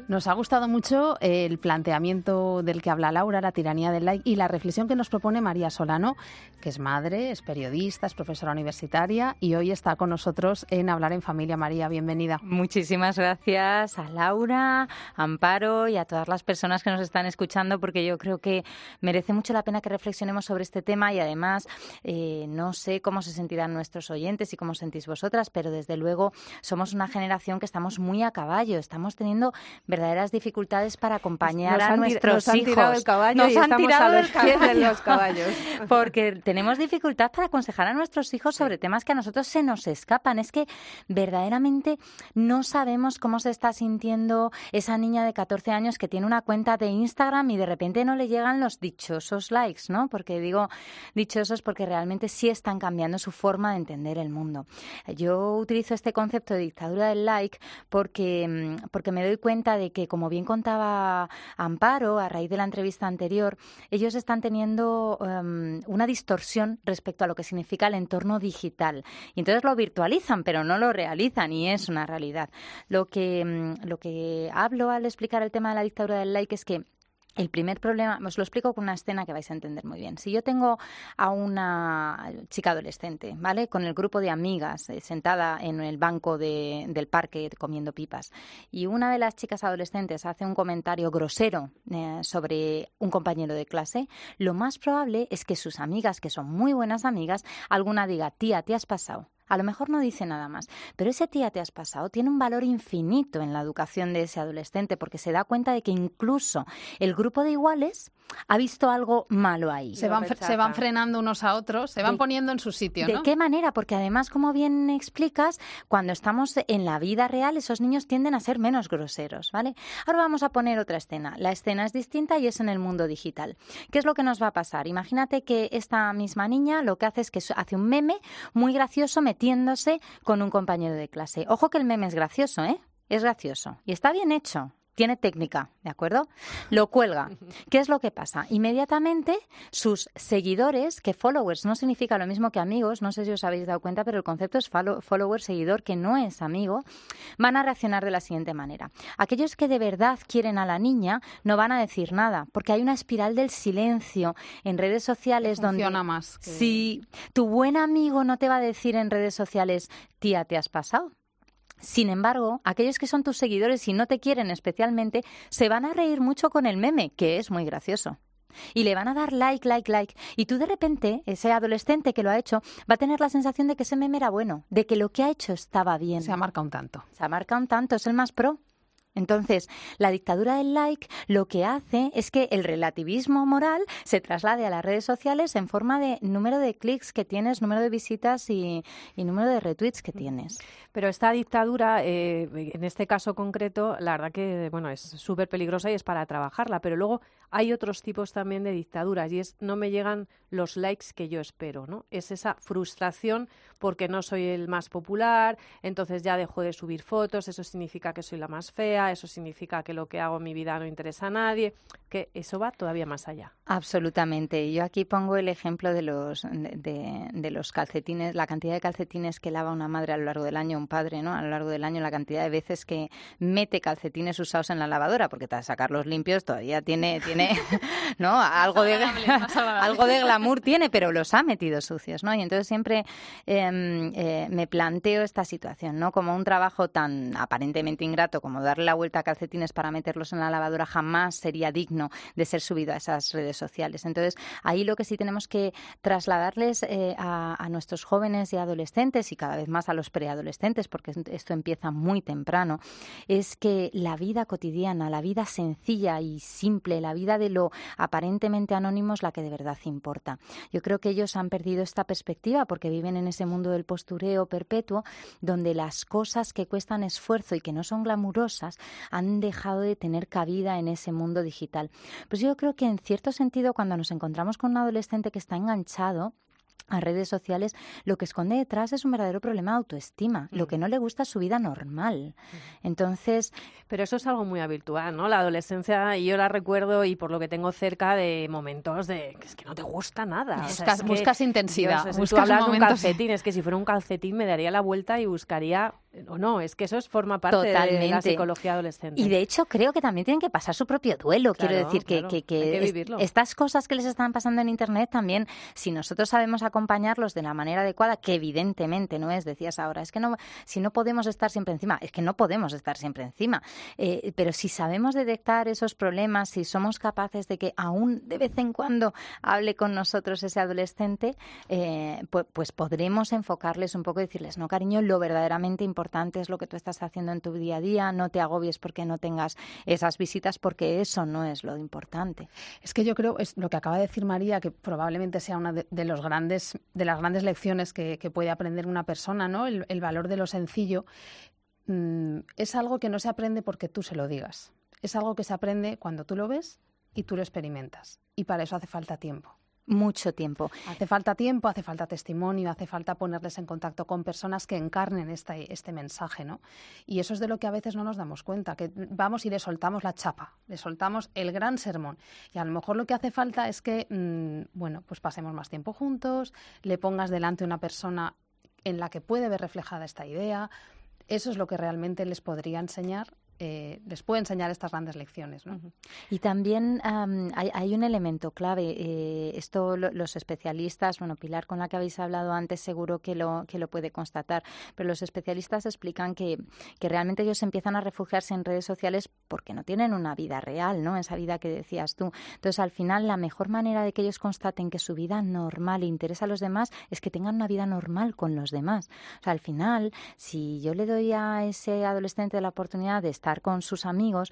S5: Nos ha gustado mucho el planteamiento del que habla Laura, la tiranía del like, y la reflexión que nos propone María Solano, que es madre, es periodista, es profesora universitaria y hoy está con nosotros en Hablar en Familia. María, bienvenida.
S10: Muchísimas gracias a Laura, a Amparo y a todas las personas que nos están escuchando, porque yo creo que merece mucho la pena que reflexionemos sobre este tema y además eh, no sé cómo se sentirán nuestros oyentes y cómo sentís vosotras, pero desde luego somos una generación que estamos muy a caballo, estamos teniendo verdaderas dificultades para acompañar
S4: Nos
S10: a nuestros
S4: nos han
S10: hijos.
S4: tirado el caballo
S10: Nos
S4: y
S10: han
S4: a
S10: tirado
S4: los
S10: el
S4: pies de los caballos.
S10: Porque tenemos dificultad para aconsejar a nuestros hijos sobre temas que a nosotros se nos escapan. Es que verdaderamente no sabemos cómo se está sintiendo esa niña de 14 años que tiene una cuenta de Instagram y de repente no le llegan los dichosos likes, ¿no? Porque digo dichosos porque realmente sí están cambiando su forma de entender el mundo. Yo utilizo este concepto de dictadura del like porque, mm, porque me doy cuenta de que, como bien contaba Amparo a raíz de la entrevista anterior, ellos están teniendo em, una distorsión respecto a lo que significa el entorno digital. Y entonces lo virtualizan, pero no lo realizan y es una realidad. Lo que, mm, lo que hablo al explicar el tema de la dictadura del like es que el primer problema, os lo explico con una escena que vais a entender muy bien. Si yo tengo a una chica adolescente, ¿vale? Con el grupo de amigas eh, sentada en el banco de- del parque comiendo pipas, y una de las chicas adolescentes hace un comentario grosero eh, sobre un compañero de clase, lo más probable es que sus amigas, que son muy buenas amigas, alguna diga, tía, te has pasado. A lo mejor no dice nada más, pero ese tía te has pasado tiene un valor infinito en la educación de ese adolescente porque se da cuenta de que incluso el grupo de iguales ha visto algo malo ahí.
S5: Se van, se van frenando unos a otros, se van
S10: De-
S5: poniendo en su sitio,
S10: ¿De
S5: ¿no?
S10: qué manera? Porque además, como bien explicas, cuando estamos en la vida real, esos niños tienden a ser menos groseros, ¿vale? Ahora vamos a poner otra escena. La escena es distinta y es en el mundo digital. ¿Qué es lo que nos va a pasar? Imagínate que esta misma niña lo que hace es que hace un meme muy gracioso metiéndose con un compañero de clase. Ojo que el meme es gracioso, ¿eh? Es gracioso y está bien hecho. Tiene técnica, ¿de acuerdo? Lo cuelga. ¿Qué es lo que pasa? Inmediatamente sus seguidores, que followers no significa lo mismo que amigos, no sé si os habéis dado cuenta, pero el concepto es follow- follower, seguidor, que no es amigo, van a reaccionar de la siguiente manera. Aquellos que de verdad quieren a la niña no van a decir nada, porque hay una espiral del silencio en redes sociales donde...
S5: Funciona más. que-
S10: Si tu buen amigo no te va a decir en redes sociales, tía, te has pasado. Sin embargo, aquellos que son tus seguidores y no te quieren especialmente, se van a reír mucho con el meme, que es muy gracioso. Y le van a dar like, like, like. Y tú de repente, ese adolescente que lo ha hecho, va a tener la sensación de que ese meme era bueno, de que lo que ha hecho estaba bien.
S5: Se ha marcado un tanto.
S10: Se ha marcado un tanto, es el más pro. Entonces, la dictadura del like lo que hace es que el relativismo moral se traslade a las redes sociales en forma de número de clics que tienes, número de visitas y, número de retweets que tienes.
S4: Pero esta dictadura, eh, en este caso concreto, la verdad que bueno es súper peligrosa y es para trabajarla. Pero luego hay otros tipos también de dictaduras y es no me llegan los likes que yo espero, ¿no? Es esa frustración porque no soy el más popular, entonces ya dejo de subir fotos, eso significa que soy la más fea, eso significa que lo que hago en mi vida no interesa a nadie, que eso va todavía más allá.
S10: Absolutamente. Yo aquí pongo el ejemplo de los de, de los calcetines, la cantidad de calcetines que lava una madre a lo largo del año, un padre, ¿no? A lo largo del año, la cantidad de veces que mete calcetines usados en la lavadora, porque para sacarlos limpios todavía tiene, tiene, ¿no? Algo de algo de glamour tiene, pero los ha metido sucios, ¿no? Y entonces siempre eh, eh, me planteo esta situación, ¿no? Como un trabajo tan aparentemente ingrato como darle la vuelta a calcetines para meterlos en la lavadora jamás sería digno de ser subido a esas redes sociales. Entonces, ahí lo que sí tenemos que trasladarles eh, a, a nuestros jóvenes y adolescentes y cada vez más a los preadolescentes, porque esto empieza muy temprano, es que la vida cotidiana, la vida sencilla y simple, la vida de lo aparentemente anónimo es la que de verdad importa. Yo creo que ellos han perdido esta perspectiva porque viven en ese mundo del postureo perpetuo donde las cosas que cuestan esfuerzo y que no son glamurosas han dejado de tener cabida en ese mundo digital. Pues yo creo que en cierto sentido cuando nos encontramos con un adolescente que está enganchado a redes sociales, lo que esconde detrás es un verdadero problema de autoestima. Lo que no le gusta es su vida normal. Entonces,
S4: Pero eso es algo muy habitual, ¿no? La adolescencia, y yo la recuerdo y por lo que tengo cerca de momentos de que es que no te gusta nada. O sea,
S5: Buscas-
S4: es que,
S5: buscas intensidad,
S4: Dios, es que tú
S5: buscas
S4: hablas de un
S5: momentos-
S4: calcetín, es que si fuera un calcetín me daría la vuelta y buscaría... O no, es que eso es, forma parte de la
S10: Totalmente.
S4: psicología adolescente.
S10: Y de hecho creo que también tienen que pasar su propio duelo. Quiero
S4: Claro,
S10: decir que,
S4: claro,
S10: que- que
S4: que vivirlo.
S10: estas cosas que les están pasando en Internet también, si nosotros sabemos acompañarlos de la manera adecuada, que evidentemente no es, decías ahora, es que no, si no podemos estar siempre encima, es que no podemos estar siempre encima. Eh, pero si sabemos detectar esos problemas, si somos capaces de que aún de vez en cuando hable con nosotros ese adolescente, pues, pues podremos enfocarles un poco y decirles, no, cariño, lo verdaderamente importante es lo que tú estás haciendo en tu día a día, no te agobies porque no tengas esas visitas, porque eso no es lo importante.
S5: Es que yo creo, es lo que acaba de decir María, que probablemente sea de, de los grandes, de las grandes lecciones que, puede aprender una persona, ¿no? El, el valor de lo sencillo. Mm, es algo que no se aprende porque tú se lo digas. Es algo que se aprende cuando tú lo ves y tú lo experimentas. Y para eso hace falta tiempo.
S10: Mucho tiempo.
S5: Hace falta tiempo, hace falta testimonio, hace falta ponerles en contacto con personas que encarnen este, este mensaje, ¿no? Y eso es de lo que a veces no nos damos cuenta, que vamos y le soltamos la chapa, le soltamos el gran sermón. Y a lo mejor lo que hace falta es que, mm, bueno, pues pasemos más tiempo juntos, le pongas delante una persona en la que puede ver reflejada esta idea. Eso es lo que realmente les podría enseñar eh, les puede enseñar estas grandes lecciones. ¿no?
S10: Y también am, hay, hay un elemento clave. eh, esto lo- los especialistas, bueno, Pilar, con la que habéis hablado antes, seguro que lo, que lo puede constatar. Pero los especialistas explican que, que realmente ellos empiezan a refugiarse en redes sociales porque no tienen una vida real, ¿no? Esa vida que decías tú. Entonces, al final, la mejor manera de que ellos constaten que su vida normal e interesa a los demás es que tengan una vida normal con los demás. O sea, al final, si yo le doy a ese adolescente la oportunidad de estar con sus amigos,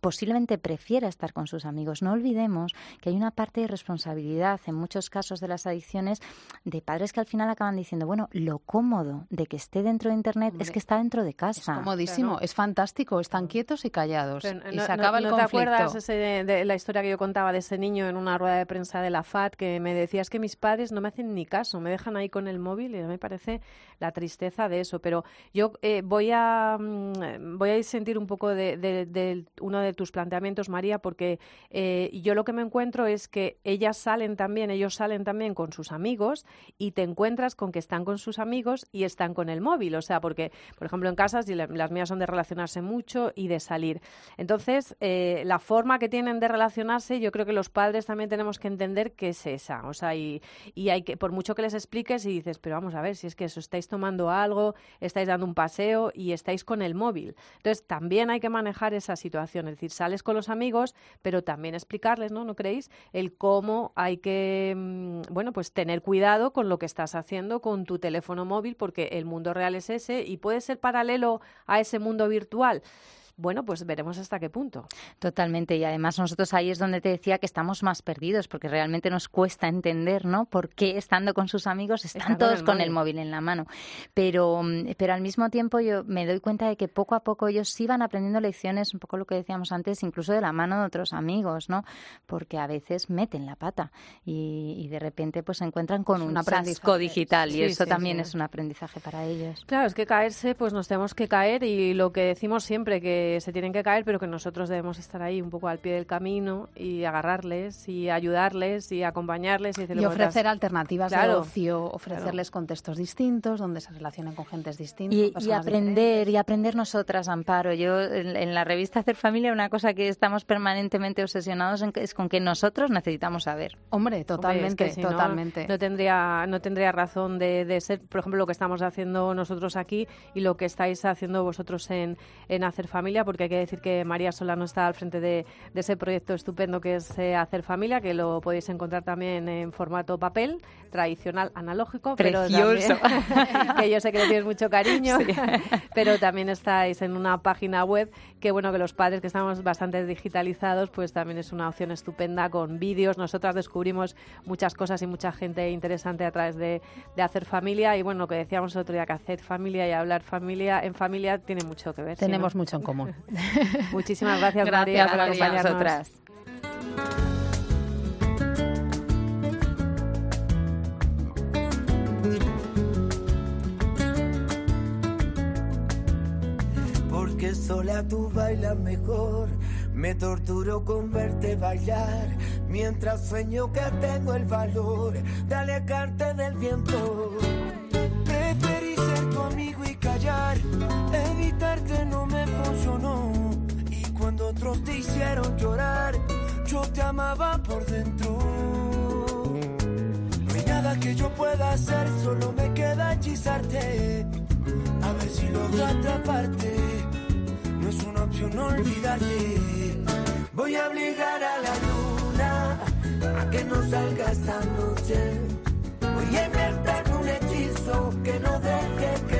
S10: posiblemente prefiera estar con sus amigos. No olvidemos que hay una parte de responsabilidad en muchos casos de las adicciones de padres que al final acaban diciendo, bueno, lo cómodo de que esté dentro de Internet es que está dentro de casa.
S5: Comodísimo, es fantástico, están quietos y callados.
S4: Pero
S5: y
S4: no-
S5: se
S4: no-
S5: acaba el
S4: ¿no te
S5: conflicto.
S4: acuerdas ese de, de la historia que yo contaba de ese niño en una rueda de prensa de la FAT que me decía es que mis padres no me hacen ni caso, me dejan ahí con el móvil y me parece la tristeza de eso. Pero yo eh, voy a mm, voy a disentir un poco de, de- de uno de tus planteamientos, María, porque eh, yo lo que me encuentro es que ellas salen también, ellos salen también con sus amigos y te encuentras con que están con sus amigos y están con el móvil. O sea, porque, por ejemplo, en casa, si la- las mías son de relacionarse mucho y de salir. Entonces, eh, la forma que tienen de relacionarse, yo creo que los padres también tenemos que entender que es esa. O sea, y, y hay que, por mucho que les expliques y dices, pero vamos a ver, si es que eso estáis tomando algo, estáis dando un paseo y estáis con el móvil. Entonces, también hay que manejar esa situación. Decir, sales con los amigos, pero también explicarles, ¿no? ¿No creéis? El cómo hay que, mm, bueno, pues tener cuidado con lo que estás haciendo con tu teléfono móvil, porque el mundo real es ese y puede ser paralelo a ese mundo virtual. Bueno, pues veremos hasta qué punto.
S10: Totalmente, y además nosotros ahí es donde te decía que estamos más perdidos, porque realmente nos cuesta entender, ¿no? Por qué estando con sus amigos están todos
S4: el
S10: con el
S4: móvil.
S10: en la mano. Pero, mm, pero al mismo tiempo yo me doy cuenta de que poco a poco ellos sí van aprendiendo lecciones, un poco lo que decíamos antes, incluso de la mano de otros amigos, ¿no? Porque a veces meten la pata y, y de repente pues se encuentran con
S5: Es
S10: un,
S5: un aprendizaje.
S10: digital y eso
S4: sí,
S10: también
S4: sí.
S10: es un aprendizaje para ellos.
S4: Claro, es que caerse, pues nos tenemos que caer y lo que decimos siempre, que se tienen que caer, pero que nosotros debemos estar ahí un poco al pie del camino y agarrarles y ayudarles y acompañarles y,
S5: Y
S4: "Bueno,
S5: ofrecer alternativas de ocio, ofrecerles contextos distintos, donde se relacionen con gentes distintas.
S10: Y, aprender, y aprender nosotras, Amparo. Yo en, en la revista Hacer Familia una cosa que estamos permanentemente obsesionados en es con que nosotros necesitamos saber.
S5: Hombre,
S4: Hombre,
S5: totalmente,
S4: es que si no,
S5: totalmente.
S4: No, tendría, no tendría razón de, de ser, por ejemplo, lo que estamos haciendo nosotros aquí y lo que estáis haciendo vosotros en, en Hacer Familia, porque hay que decir que María Solano está al frente de, de ese proyecto estupendo que es eh, Hacer Familia, que lo podéis encontrar también en formato papel, tradicional, analógico, pero
S10: Precioso.
S4: también- que yo sé que le tienes mucho cariño, pero también estáis en una página web que bueno que los padres que estamos bastante digitalizados pues también es una opción estupenda con vídeos nosotras descubrimos muchas cosas y mucha gente interesante a través de, de hacer familia y bueno lo que decíamos el otro día que hacer familia y hablar familia en familia tiene mucho que ver ¿sí,
S5: Tenemos
S4: no?
S5: mucho en común.
S4: muchísimas gracias,
S5: Gracias,
S4: María por acompañarnos.
S10: Nosotras.
S7: Porque sola tú bailas mejor. Me torturo con verte bailar. Mientras sueño que tengo el valor de alejarte del viento. Callar. Evitarte no me funcionó. Y cuando otros te hicieron llorar, yo te amaba por dentro. No hay nada que yo pueda hacer, solo me queda hechizarte. A ver si logro atraparte. No es una opción olvidarte. Voy a obligar a la luna a que no salga esta noche. Voy a inventar un hechizo que no deje que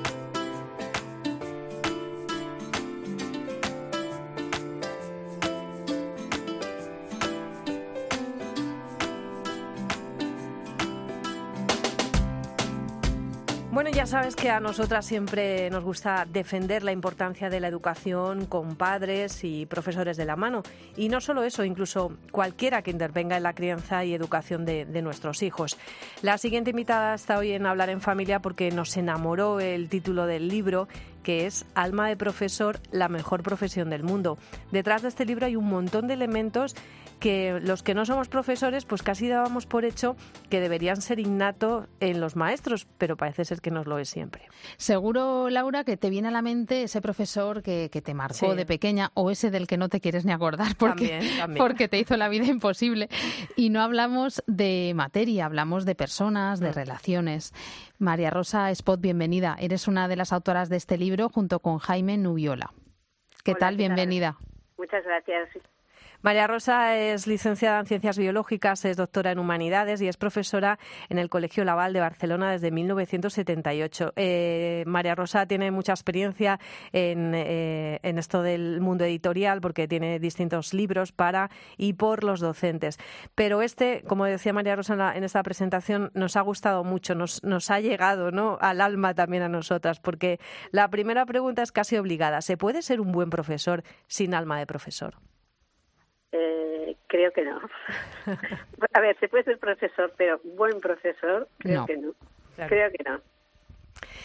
S4: Ya sabes que a nosotras siempre nos gusta defender la importancia de la educación con padres y profesores de la mano. Y no solo eso, incluso cualquiera que intervenga en la crianza y educación de, nuestros hijos. La siguiente invitada está hoy en Hablar en Familia porque nos enamoró el título del libro que es Alma de Profesor, la mejor profesión del mundo. Detrás de este libro hay un montón de elementos que los que no somos profesores, pues casi dábamos por hecho que deberían ser innato en los maestros, pero parece ser que no lo es siempre.
S5: Seguro, Laura, que te viene a la mente ese profesor que, te marcó
S4: Sí.
S5: de pequeña o ese del que no te quieres ni acordar porque,
S4: También, también.
S5: porque te hizo la vida imposible. Y no hablamos de materia, hablamos de personas,
S4: Mm.
S5: de relaciones. María Rosa Spot, bienvenida. Eres una de las autoras de este libro junto con Jaime Nubiola. ¿Qué
S11: Hola,
S5: tal?
S11: ¿qué tal?
S5: Bienvenida.
S11: Muchas gracias.
S4: María Rosa es licenciada en Ciencias Biológicas, es doctora en Humanidades y es profesora en el Colegio Laval de Barcelona desde 1978. Eh, María Rosa tiene mucha experiencia en, eh, en esto del mundo editorial porque tiene distintos libros para y por los docentes. Pero este, como decía María Rosa en, la- en esta presentación, nos ha gustado mucho, nos, nos ha llegado ¿no? al alma también a nosotras, porque la primera pregunta es casi obligada. ¿Se puede ser un buen profesor sin alma de profesor?
S11: Eh, creo que no. A ver, se puede ser profesor, pero buen profesor, creo
S4: No.
S11: que no.
S4: Claro.
S11: Creo que no.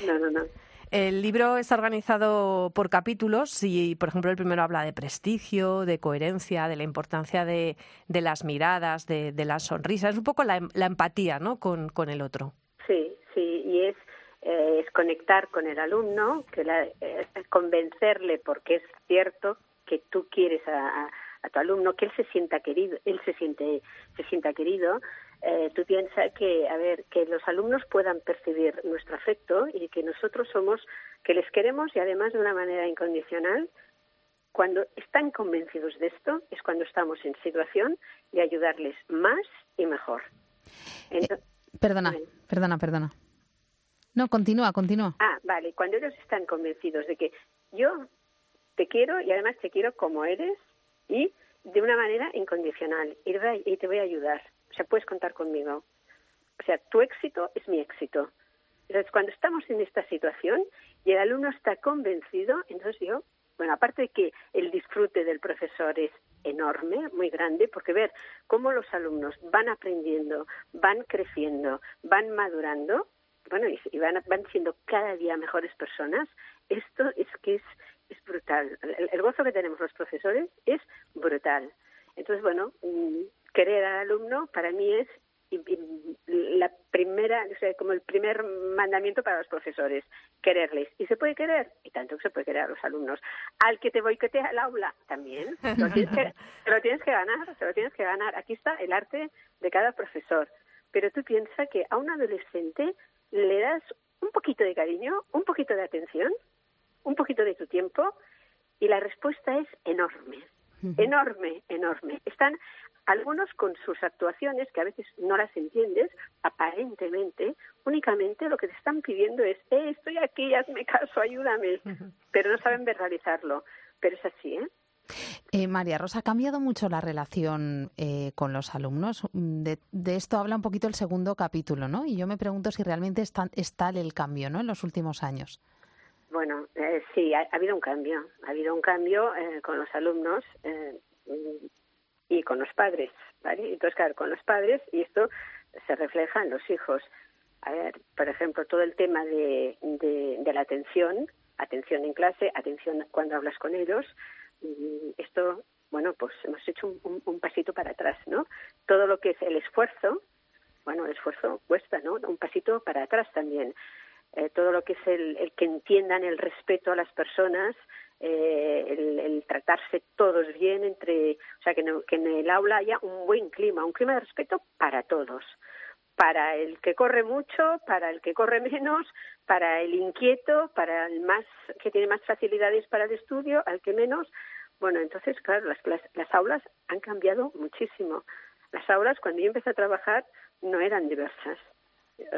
S11: No, no, no.
S4: El libro está organizado por capítulos y, por ejemplo, el primero habla de prestigio, de coherencia, de la importancia de, de las miradas, de, de las sonrisas, es un poco la, la empatía ¿no? con, con el otro.
S11: Sí, sí, y es, eh, es conectar con el alumno, que la, eh, convencerle porque es cierto que tú quieres a, a- a tu alumno, que él se sienta querido, él se siente, se sienta querido. Eh, tú piensas que, a ver, que los alumnos puedan percibir nuestro afecto y que nosotros somos, que les queremos y además de una manera incondicional. Cuando están convencidos de esto es cuando estamos en situación de ayudarles más y mejor. Ento-
S5: Perdona, perdona, perdona. No, continúa, continúa.
S11: Ah, vale. Cuando ellos están convencidos de que yo te quiero y además te quiero como eres y de una manera incondicional y te voy a- ayudar. O sea, puedes contar conmigo. O sea, tu éxito es mi éxito. Entonces, cuando estamos en esta situación y el alumno está convencido, entonces yo, bueno, aparte de que el disfrute del profesor es enorme, muy grande, porque ver cómo los alumnos van aprendiendo, van creciendo, van madurando, bueno, y van, van siendo cada día mejores personas, esto es que es, es brutal. El, el gozo que tenemos los profesores es brutal. Entonces, bueno, mm, querer al alumno para mí es la primera, o sea, como el primer mandamiento para los profesores, quererles. ¿Y se puede querer? Y tanto que se puede querer a los alumnos. Al que te boicotea el aula, también. Lo tienes que, te lo tienes que ganar, te lo tienes que ganar. Aquí está el arte de cada profesor. Pero tú piensas que a un adolescente le das un poquito de cariño, un poquito de atención, un poquito de tu tiempo, y la respuesta es enorme. Enorme, enorme. Están algunos con sus actuaciones, que a veces no las entiendes, aparentemente, únicamente lo que te están pidiendo es, eh, estoy aquí, hazme caso, ayúdame, pero no saben verbalizarlo. Pero es así, ¿eh?
S5: Eh, María Rosa, ¿ha cambiado mucho la relación eh, con los alumnos? De, de esto habla un poquito el segundo capítulo, ¿no? Y yo me pregunto si realmente es, tan- es tal el cambio, ¿no? En los últimos años.
S11: Bueno, eh, sí, ha, ha habido un cambio. Ha habido un cambio eh, con los alumnos eh, y con los padres, ¿vale? Entonces, claro, con los padres, y esto se refleja en los hijos. A ver, por ejemplo, todo el tema de, de, la atención, atención en clase, atención cuando hablas con ellos, esto, bueno, pues hemos hecho un pasito para atrás, ¿no? Todo lo que es el esfuerzo, bueno, el esfuerzo cuesta, ¿no? Un pasito para atrás también. Eh, todo lo que es el, el que entiendan el respeto a las personas, eh, el, tratarse todos bien entre, o sea, que, no- que en el aula haya un buen clima, un clima de respeto para todos, para el que corre mucho, para el que corre menos, para el inquieto, para el más que tiene más facilidades para el estudio, al que menos. Bueno, entonces, claro, las, las aulas han cambiado muchísimo. Las aulas, cuando yo empecé a trabajar, no eran diversas.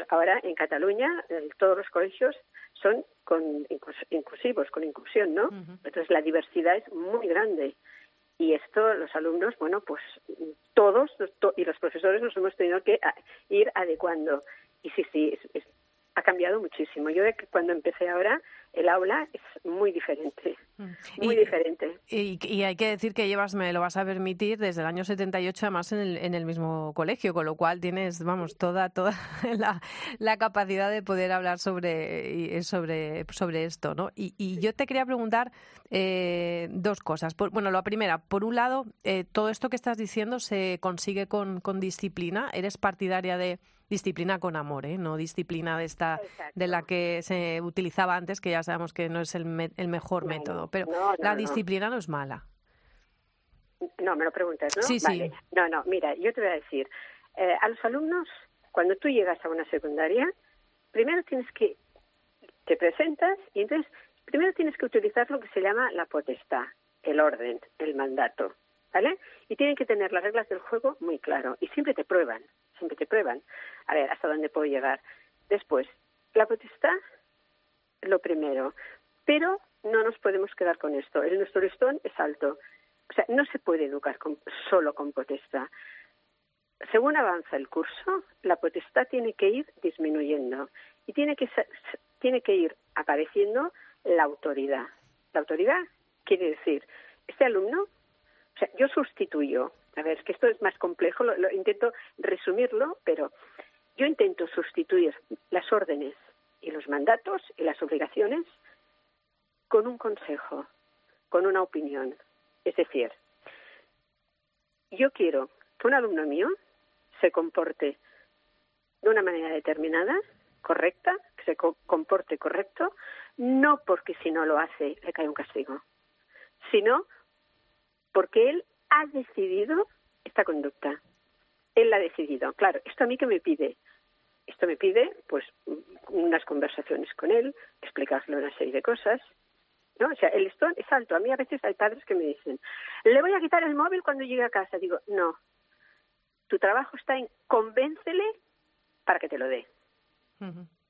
S11: Ahora en Cataluña eh, todos los colegios son con inclus- inclusivos, con inclusión, ¿no? Entonces la diversidad es muy grande. Y esto los alumnos, bueno, pues todos to- y los profesores nos hemos tenido que ir adecuando. Y sí, sí, es- es- ha cambiado muchísimo. Yo de que cuando empecé ahora el aula es muy diferente, muy
S4: Y-
S11: diferente.
S4: Y, y hay que decir que llevas, me lo vas a permitir, desde el año 78 además en el, en el mismo colegio, con lo cual tienes, vamos, toda toda la, la capacidad de poder hablar sobre, y- sobre, sobre esto, ¿no? Y, y yo te quería preguntar eh, dos cosas. Por- bueno, la primera, por un lado, eh, todo esto que estás diciendo se consigue con, con disciplina. ¿Eres partidaria de disciplina con amor, ¿eh? no disciplina de esta de la que se utilizaba antes, que ya sabemos que no es el, me- el mejor método, pero
S11: no, no,
S4: la disciplina no es mala.
S11: No, me lo preguntas, ¿no?
S4: Sí, sí.
S11: Vale. No, no, mira, yo te voy a decir, eh, a los alumnos, cuando tú llegas a una secundaria, primero tienes que, te presentas y entonces primero tienes que utilizar lo que se llama la potestad, el orden, el mandato, ¿vale? Y tienen que tener las reglas del juego muy claro y siempre te prueban, siempre te prueban, a ver hasta dónde puedo llegar. Después, la potestad, lo primero, pero no nos podemos quedar con esto. El nuestro listón es alto. O sea, no se puede educar con- solo con potestad. Según avanza el curso, la potestad tiene que ir disminuyendo y tiene que, tiene que ir apareciendo la autoridad. La autoridad quiere decir, este alumno, o sea, yo sustituyo, a ver, es que esto es más complejo, lo, intento resumirlo, pero yo intento sustituir las órdenes y los mandatos y las obligaciones con un consejo, con una opinión. Es decir, yo quiero que un alumno mío se comporte de una manera determinada, correcta, que se co- comporte correcto, no porque si no lo hace le cae un castigo, sino porque él ha decidido esta conducta. Él la ha decidido. Claro, esto a mí que me pide. Esto me pide, pues, unas conversaciones con él, explicarle una serie de cosas, ¿no? O sea, el listón es alto. A mí a veces hay padres que me dicen, le voy a quitar el móvil cuando llegue a casa. Digo, no. Tu trabajo está en convéncele para que te lo dé.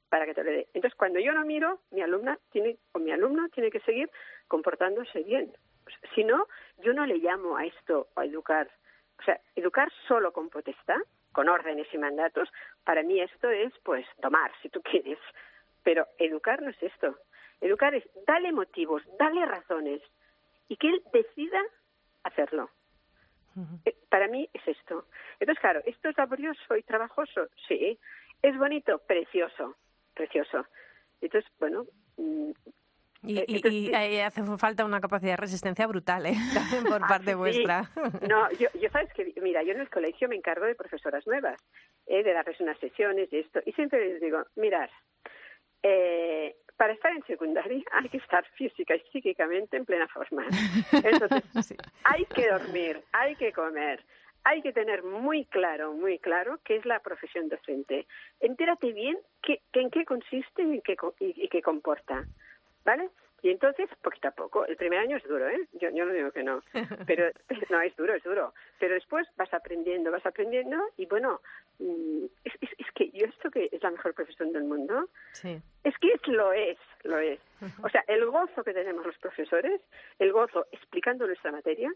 S11: Para que te lo dé. Entonces, cuando yo no miro, mi alumna tiene, o mi alumno tiene que seguir comportándose bien. Si no, yo no le llamo a esto a educar. O sea, educar solo con potestad, con órdenes y mandatos, para mí esto es, pues, tomar, si tú quieres. Pero educar no es esto. Educar es darle motivos, darle razones y que él decida hacerlo. Eh, Para mí es esto. Entonces, claro, ¿esto es laborioso y trabajoso? Sí. ¿Es bonito? Precioso, precioso. Entonces, bueno...
S4: Y,
S11: eh,
S4: y-
S11: entonces,
S4: y hace falta una capacidad de resistencia brutal, ¿eh? También por
S11: Ah,
S4: parte
S11: sí.
S4: vuestra.
S11: No, yo, yo sabes que, mira, yo en el colegio me encargo de profesoras nuevas, eh, de darles unas sesiones y esto, y siempre les digo, mirad, eh, para estar en secundaria hay que estar física y psíquicamente en plena forma. Entonces, hay que dormir, hay que comer, hay que tener muy claro, muy claro qué es la profesión docente. Entérate bien qué, qué- en qué consiste y, qué, y, y qué comporta, ¿vale? Y entonces, poquito a poco, el primer año es duro, ¿eh? Yo, yo no digo que no, pero no, es duro, es duro. Pero después vas aprendiendo, vas aprendiendo y bueno, mm, es, es, es que yo esto que es la mejor profesión del mundo,
S4: Sí.
S11: es que es, lo es, lo es. O sea, el gozo que tenemos los profesores, el gozo explicando nuestra materia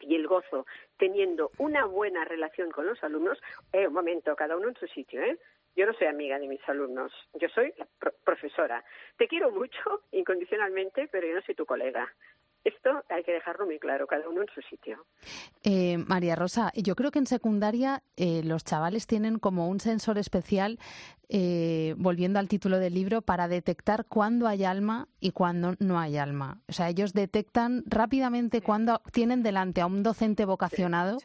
S11: y el gozo teniendo una buena relación con los alumnos, eh, un momento, cada uno en su sitio, ¿eh? Yo no soy amiga de mis alumnos, yo soy profesora. Te quiero mucho, incondicionalmente, pero yo no soy tu colega. Esto hay que dejarlo muy claro, cada uno en su sitio.
S5: Eh, María Rosa, yo creo que en secundaria eh, los chavales tienen como un sensor especial, eh, volviendo al título del libro, para detectar cuándo hay alma y cuándo no hay alma. O sea, ellos detectan rápidamente cuándo tienen delante a un docente vocacionado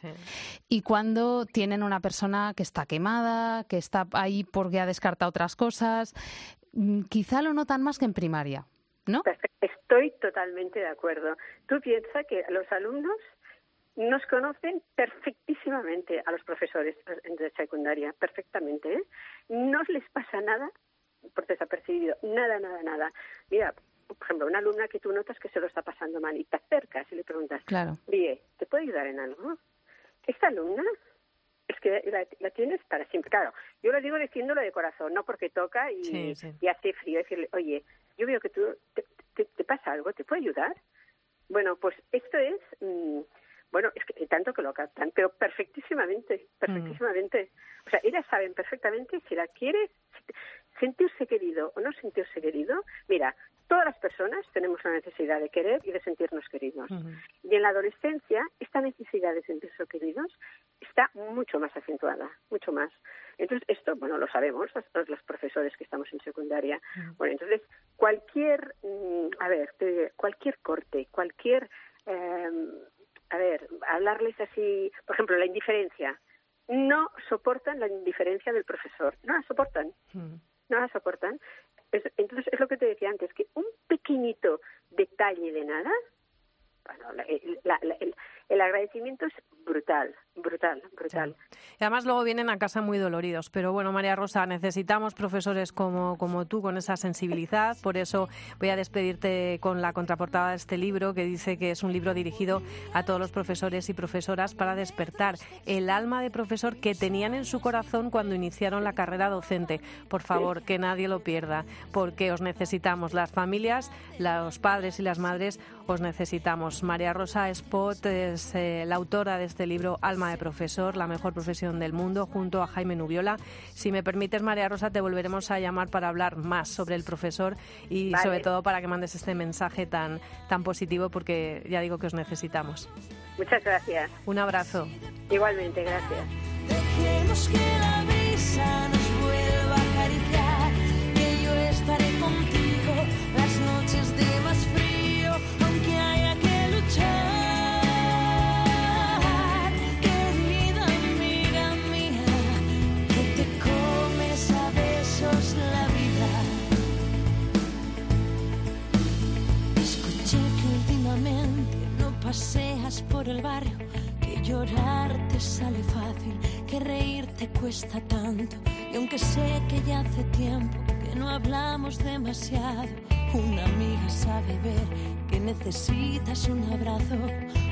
S5: y cuándo tienen una persona que está quemada, que está ahí porque ha descartado otras cosas. Mm, Quizá lo notan más que en primaria. ¿No?
S11: Estoy totalmente de acuerdo. Tú piensas que los alumnos nos conocen perfectísimamente a los profesores de secundaria, perfectamente. ¿eh? No les pasa nada por desapercibido, nada, nada, nada. Mira, por ejemplo, una alumna que tú notas que se lo está pasando mal y te acercas y le preguntas,
S5: Claro.
S11: oye, ¿te puedo ayudar en algo? Esta alumna es que la, la tienes para siempre. Claro, yo lo digo diciéndolo de corazón, no porque toca y,
S4: Sí, sí.
S11: y hace frío. Decirle, oye, yo veo que tú te, te- te pasa algo, ¿te puedo ayudar? Bueno, pues esto es, mm, bueno, es que tanto que lo captan, pero perfectísimamente, perfectísimamente. O sea, ellas saben perfectamente si la quiere, si- sentirse querido o no sentirse querido. Mira, todas las personas tenemos la necesidad de querer y de sentirnos queridos. Y en la adolescencia, esta necesidad de sentirse queridos está mucho más acentuada, mucho más. Entonces, esto, bueno, lo sabemos los, los profesores que estamos en secundaria. Bueno, entonces, cualquier, mm, a ver, cualquier corte, cualquier, em, a ver, hablarles así, por ejemplo, la indiferencia. No soportan la indiferencia del profesor, no la soportan no la soportan. entonces, es lo que te decía antes, que un pequeñito detalle de nada, bueno, el, el agradecimiento es brutal, brutal, brutal.
S4: Y además luego vienen a casa muy doloridos. Pero bueno, María Rosa, necesitamos profesores como, como tú con esa sensibilidad. Por eso voy a despedirte con la contraportada de este libro que dice que es un libro dirigido a todos los profesores y profesoras para despertar el alma de profesor que tenían en su corazón cuando iniciaron la carrera docente. Por favor, que nadie lo pierda, porque os necesitamos. Las familias, los padres y las madres os necesitamos. María Rosa Spot es eh, la autora de este libro Alma de Profesor, la mejor profesión del mundo, junto a Jaime Nubiola. Si me permites, María Rosa, te volveremos a llamar para hablar más sobre el profesor y sobre todo para que mandes este mensaje tan, tan positivo, porque ya digo que os necesitamos.
S11: Muchas gracias.
S4: Un abrazo.
S11: Igualmente, gracias.
S12: Paseas por el barrio, que llorar te sale fácil, que reír te cuesta tanto. Y aunque sé que ya hace tiempo que no hablamos demasiado, una amiga sabe ver que necesitas un abrazo.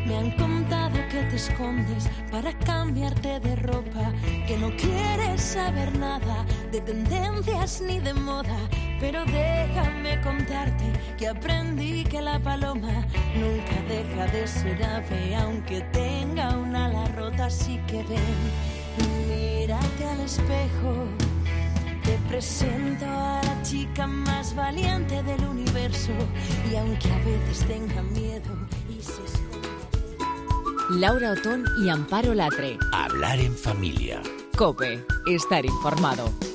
S12: Me han contado que te escondes para cambiarte de ropa, que no quieres saber nada de tendencias ni de moda. Pero déjame contarte que aprendí que la paloma nunca deja de ser ave, aunque tenga una ala rota. Así que ven, mírate al espejo. Te presento a la chica más valiente del universo y aunque a veces tenga miedo y se
S1: Laura Otón y Amparo Latre.
S2: Hablar en familia.
S1: Cope, estar informado.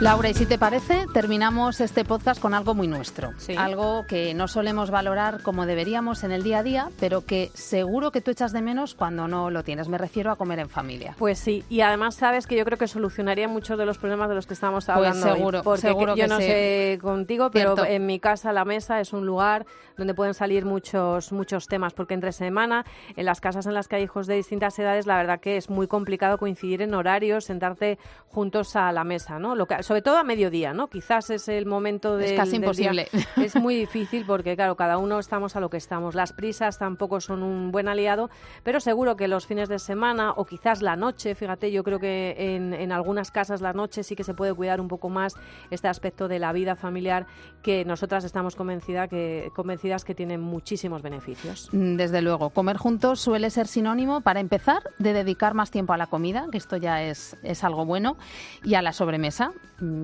S5: Laura, y si te parece, terminamos este podcast con algo muy nuestro. Algo que no solemos valorar como deberíamos en el día a día, pero que seguro que tú echas de menos cuando no lo tienes. Me refiero a comer en familia.
S4: Pues sí, y además sabes que yo creo que solucionaría muchos de los problemas de los que estamos hablando. hoy,
S5: seguro,
S4: porque
S5: seguro
S4: yo
S5: que
S4: no
S5: sí.
S4: sé contigo, pero
S5: Cierto.
S4: en mi casa la mesa es un lugar donde pueden salir muchos muchos temas, porque entre semana en las casas en las que hay hijos de distintas edades, la verdad que es muy complicado coincidir en horarios, sentarse juntos a la mesa, ¿no? Lo que, sobre todo a mediodía, ¿no? Quizás es el momento de
S5: Es casi imposible.
S4: Es muy difícil porque claro, cada uno estamos a lo que estamos. Las prisas tampoco son un buen aliado, pero seguro que los fines de semana o quizás la noche, fíjate, yo creo que en, en algunas casas la noche sí que se puede cuidar un poco más este aspecto de la vida familiar que nosotras estamos convencida que, convencidas que tiene muchísimos beneficios.
S5: Mm, Desde luego, comer juntos suele ser sinónimo, para empezar, de dedicar más tiempo a la comida, que esto ya es, es algo bueno, y a la sobremesa,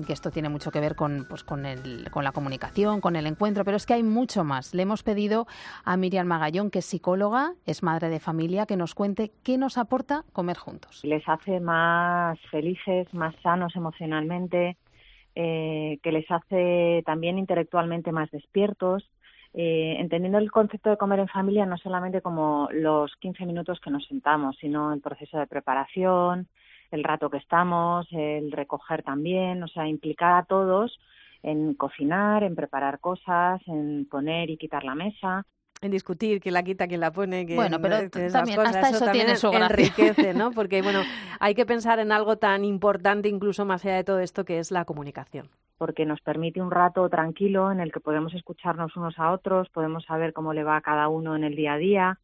S5: que esto tiene mucho que ver con, pues, con, el- con la comunicación, con el encuentro, pero es que hay mucho más. Le hemos pedido a Miriam Magallón, que es psicóloga, es madre de familia, que nos cuente qué nos aporta comer juntos.
S13: les hace más felices, más sanos emocionalmente, eh, que les hace también intelectualmente más despiertos, eh, entendiendo el concepto de comer en familia no solamente como los 15 minutos que nos sentamos, sino el proceso de preparación, el rato que estamos, el recoger también, o sea, implicar a todos en cocinar, en preparar cosas, en poner y quitar la mesa.
S4: En discutir quién la quita, quién la pone, que
S5: Bueno, pero
S4: esas
S5: también,
S4: cosas,
S5: hasta eso
S4: también
S5: tiene su gracia.
S4: enriquece, ¿no? Porque bueno, hay que pensar en algo tan importante incluso más allá de todo esto que es la comunicación.
S13: porque nos permite un rato tranquilo en el que podemos escucharnos unos a otros, podemos saber cómo le va a cada uno en el día a día.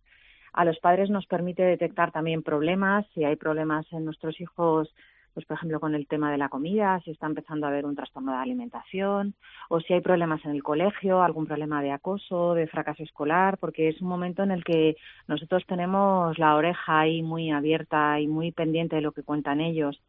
S13: A los padres nos permite detectar también problemas, si hay problemas en nuestros hijos, pues por ejemplo con el tema de la comida, si está empezando a haber un trastorno de alimentación, o si hay problemas en el colegio, algún problema de acoso, de fracaso escolar, porque es un momento en el que nosotros tenemos la oreja ahí muy abierta y muy pendiente de lo que cuentan ellos.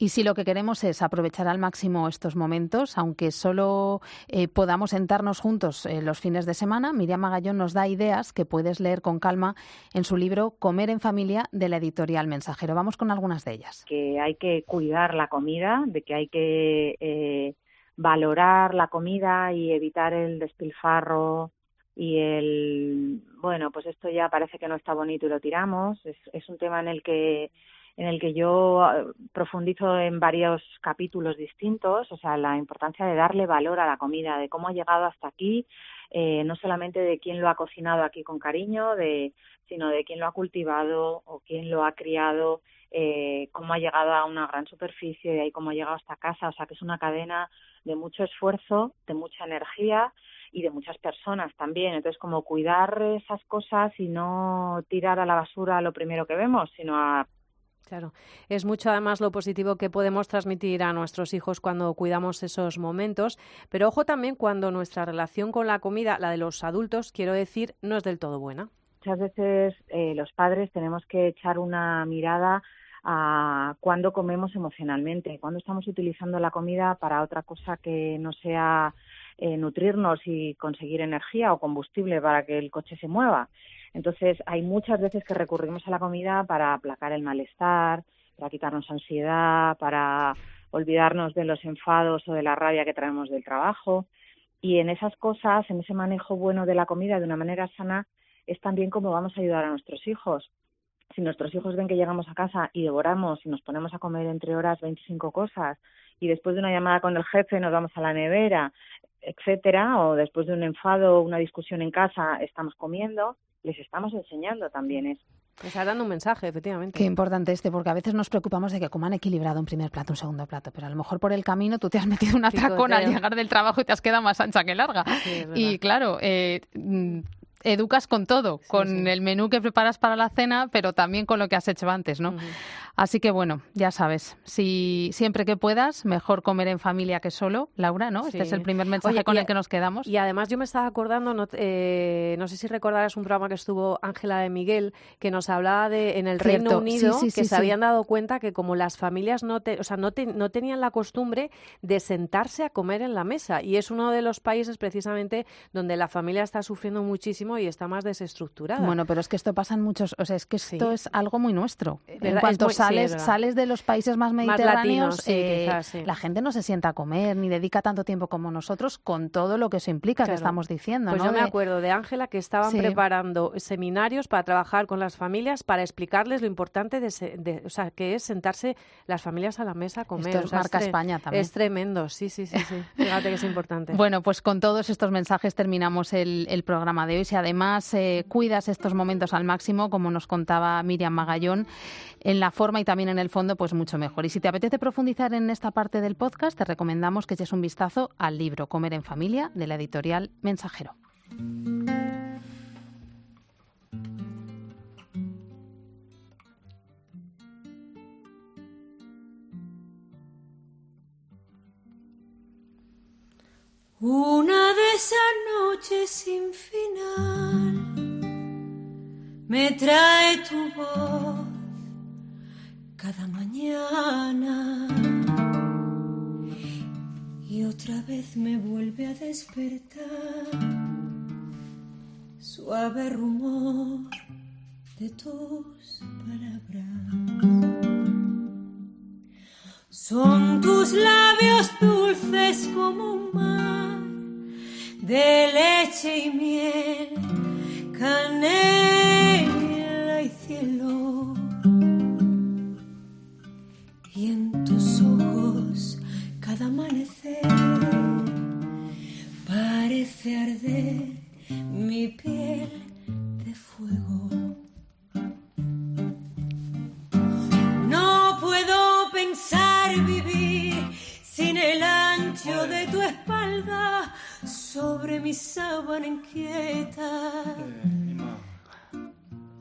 S5: Y si lo que queremos es aprovechar al máximo estos momentos, aunque solo eh, podamos sentarnos juntos eh, los fines de semana, Miriam Magallón nos da ideas que puedes leer con calma en su libro Comer en familia de la editorial Mensajero. Vamos con algunas de ellas.
S13: Que hay que cuidar la comida, de que hay que eh, valorar la comida y evitar el despilfarro y el bueno pues esto ya parece que no está bonito y lo tiramos es, es un tema en el que en el que yo eh, profundizo en varios capítulos distintos, o sea, la importancia de darle valor a la comida, de cómo ha llegado hasta aquí, eh, no solamente de quién lo ha cocinado aquí con cariño, de, sino de quién lo ha cultivado o quién lo ha criado, eh, cómo ha llegado a una gran superficie, de ahí cómo ha llegado hasta casa, o sea, que es una cadena de mucho esfuerzo, de mucha energía y de muchas personas también. Entonces, como cuidar esas cosas y no tirar a la basura lo primero que vemos, sino a
S4: Claro, es mucho además lo positivo que podemos transmitir a nuestros hijos cuando cuidamos esos momentos, pero ojo también cuando nuestra relación con la comida, la de los adultos, quiero decir, no es del todo buena.
S13: Muchas veces eh, los padres tenemos que echar una mirada a cuándo comemos emocionalmente, cuándo estamos utilizando la comida para otra cosa que no sea eh, nutrirnos y conseguir energía o combustible para que el coche se mueva. Entonces, hay muchas veces que recurrimos a la comida para aplacar el malestar, para quitarnos ansiedad, para olvidarnos de los enfados o de la rabia que traemos del trabajo. Y en esas cosas, en ese manejo bueno de la comida de una manera sana, es también como vamos a ayudar a nuestros hijos. Si nuestros hijos ven que llegamos a casa y devoramos y nos ponemos a comer entre horas 25 cosas y después de una llamada con el jefe nos vamos a la nevera, etcétera, o después de un enfado o una discusión en casa estamos comiendo, les estamos enseñando también eso.
S4: Está dando un mensaje, efectivamente.
S5: Qué importante este, porque a veces nos preocupamos de que coman equilibrado un primer plato, un segundo plato, pero a lo mejor por el camino tú te has metido una tracona al llegar del trabajo y te has quedado más ancha que larga. y claro, eh, educas con todo, con el menú que preparas para la cena, pero también con lo que has hecho antes, ¿no? Así que bueno, ya sabes, si siempre que puedas, mejor comer en familia que solo, Laura, ¿no? Este es el primer mensaje con el que nos quedamos.
S4: Y además yo me estaba acordando, no, eh, no sé si recordarás un programa que estuvo Ángela de Miguel, que nos hablaba de en el Reino Unido que se habían dado cuenta que como las familias no, o sea, no, no tenían la costumbre de sentarse a comer en la mesa y es uno de los países precisamente donde la familia está sufriendo muchísimo y está más desestructurada.
S5: Bueno, pero es que esto pasa en muchos, o sea, es que esto es algo muy nuestro. En cuanto sales, sales de los países más mediterráneos, eh, la gente no se sienta a comer ni dedica tanto tiempo como nosotros con todo lo que eso implica que estamos diciendo.
S4: Pues yo me acuerdo de Ángela que estaban preparando seminarios para trabajar con las familias para explicarles lo importante de, o sea, que es sentarse las familias a la mesa a comer.
S5: Esto es marca España también.
S4: Es tremendo, sí, sí, sí, sí. Fíjate que es importante.
S5: Bueno, pues con todos estos mensajes terminamos el, el programa de hoy. Si además eh, cuidas estos momentos al máximo, como nos contaba Miriam Magallón, en la forma y también en el fondo, pues mucho mejor. Y si te apetece profundizar en esta parte del podcast, te recomendamos que eches un vistazo al libro Comer en Familia de la editorial Mensajero.
S14: Una de esas noches sin final me trae tu voz cada mañana y otra vez me vuelve a despertar suave rumor de tus palabras. Son tus labios dulces como un mar de leche y miel, canela y cielo. Y en tus ojos cada amanecer parece arder mi piel sobre mi sábana inquieta.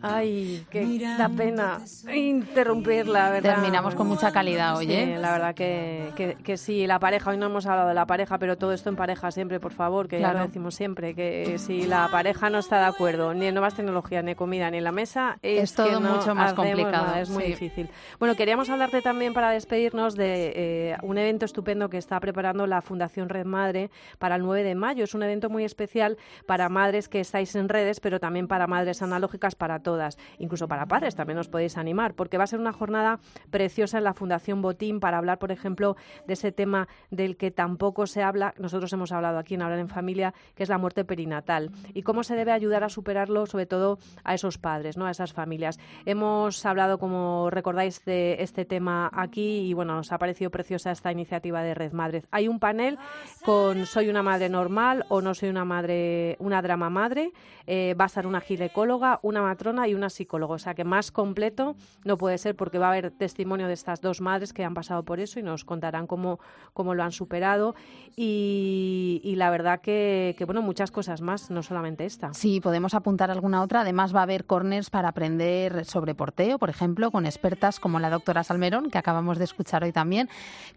S4: Ay, qué da pena interrumpirla, ¿verdad?
S5: Terminamos con mucha calidad hoy,
S4: Sí,
S5: ¿eh?
S4: la verdad que, que, que sí, la pareja, hoy no hemos hablado de la pareja, pero todo esto en pareja siempre, por favor, que ya lo decimos siempre, que si la pareja no está de acuerdo, ni en nuevas tecnologías, ni comida, ni en la mesa, es,
S5: Es todo
S4: que no
S5: mucho más
S4: hacemos
S5: complicado,
S4: nada, es muy
S5: sí.
S4: difícil. Bueno, queríamos hablarte también para despedirnos de eh, un evento estupendo que está preparando la Fundación Red Madre para el 9 de mayo. Es un evento muy especial para madres que estáis en redes, pero también para madres analógicas, para todas, incluso para padres también os podéis animar, porque va a ser una jornada preciosa en la Fundación Botín para hablar, por ejemplo, de ese tema del que tampoco se habla, nosotros hemos hablado aquí en Hablar en Familia, que es la muerte perinatal y cómo se debe ayudar a superarlo, sobre todo a esos padres, ¿no? a esas familias. Hemos hablado, como recordáis, de este tema aquí y bueno, nos ha parecido preciosa esta iniciativa de Red Madres. Hay un panel con Soy una madre normal o no soy una madre, una drama madre. Eh, va a estar una ginecóloga, una matrona y una psicóloga. O sea que más completo no puede ser porque va a haber testimonio de estas dos madres que han pasado por eso y nos contarán cómo, cómo lo han superado. Y, la verdad que, bueno, muchas cosas más, no solamente esta.
S5: Sí, podemos apuntar alguna otra. Además, va a haber corners para aprender sobre porteo, por ejemplo, con expertas como la doctora Salmerón, que acabamos de escuchar hoy también,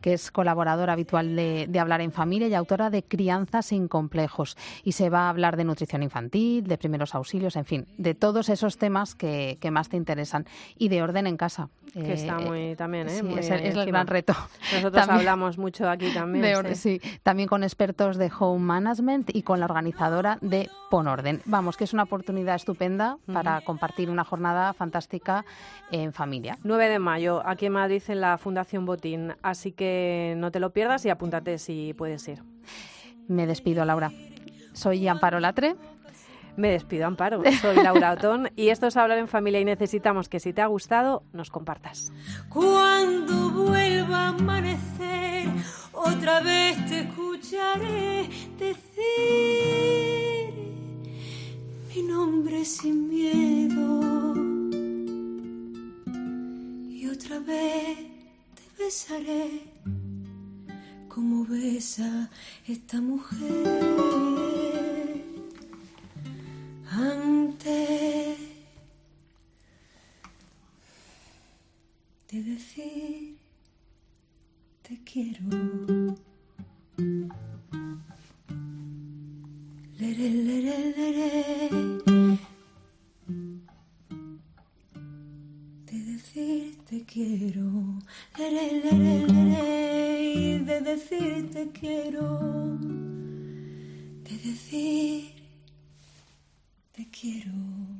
S5: que es colaboradora habitual de, de Hablar en Familia y autora de Crianza sin complejos. Y se va a hablar de nutrición infantil, de primeros auxilios, en fin, de todos esos temas que, que más te interesan. Y de orden en casa.
S4: Que está
S5: Eh,
S4: muy también, ¿eh?
S5: sí,
S4: Muy
S5: es el, es el gran reto.
S4: Nosotros
S5: También-
S4: hablamos mucho aquí también.
S5: de orden, sí. También con expertos de home management y con la organizadora de Pon Orden. Vamos, que es una oportunidad estupenda para compartir una jornada fantástica en familia.
S4: 9 de mayo, aquí en Madrid, en la Fundación Botín. Así que no te lo pierdas y apúntate si puedes ir.
S5: Me despido, Laura. Soy Amparo Latre.
S4: Me despido, Amparo. Soy Laura Otón y esto es Hablar en Familia y necesitamos que si te ha gustado, nos compartas.
S14: Cuando vuelva a amanecer, otra vez te escucharé decir mi nombre sin miedo. Y otra vez te besaré como besa esta mujer. Antes de decir te quiero. Lere. De decir te quiero. Y De decir te quiero. De decir te quiero.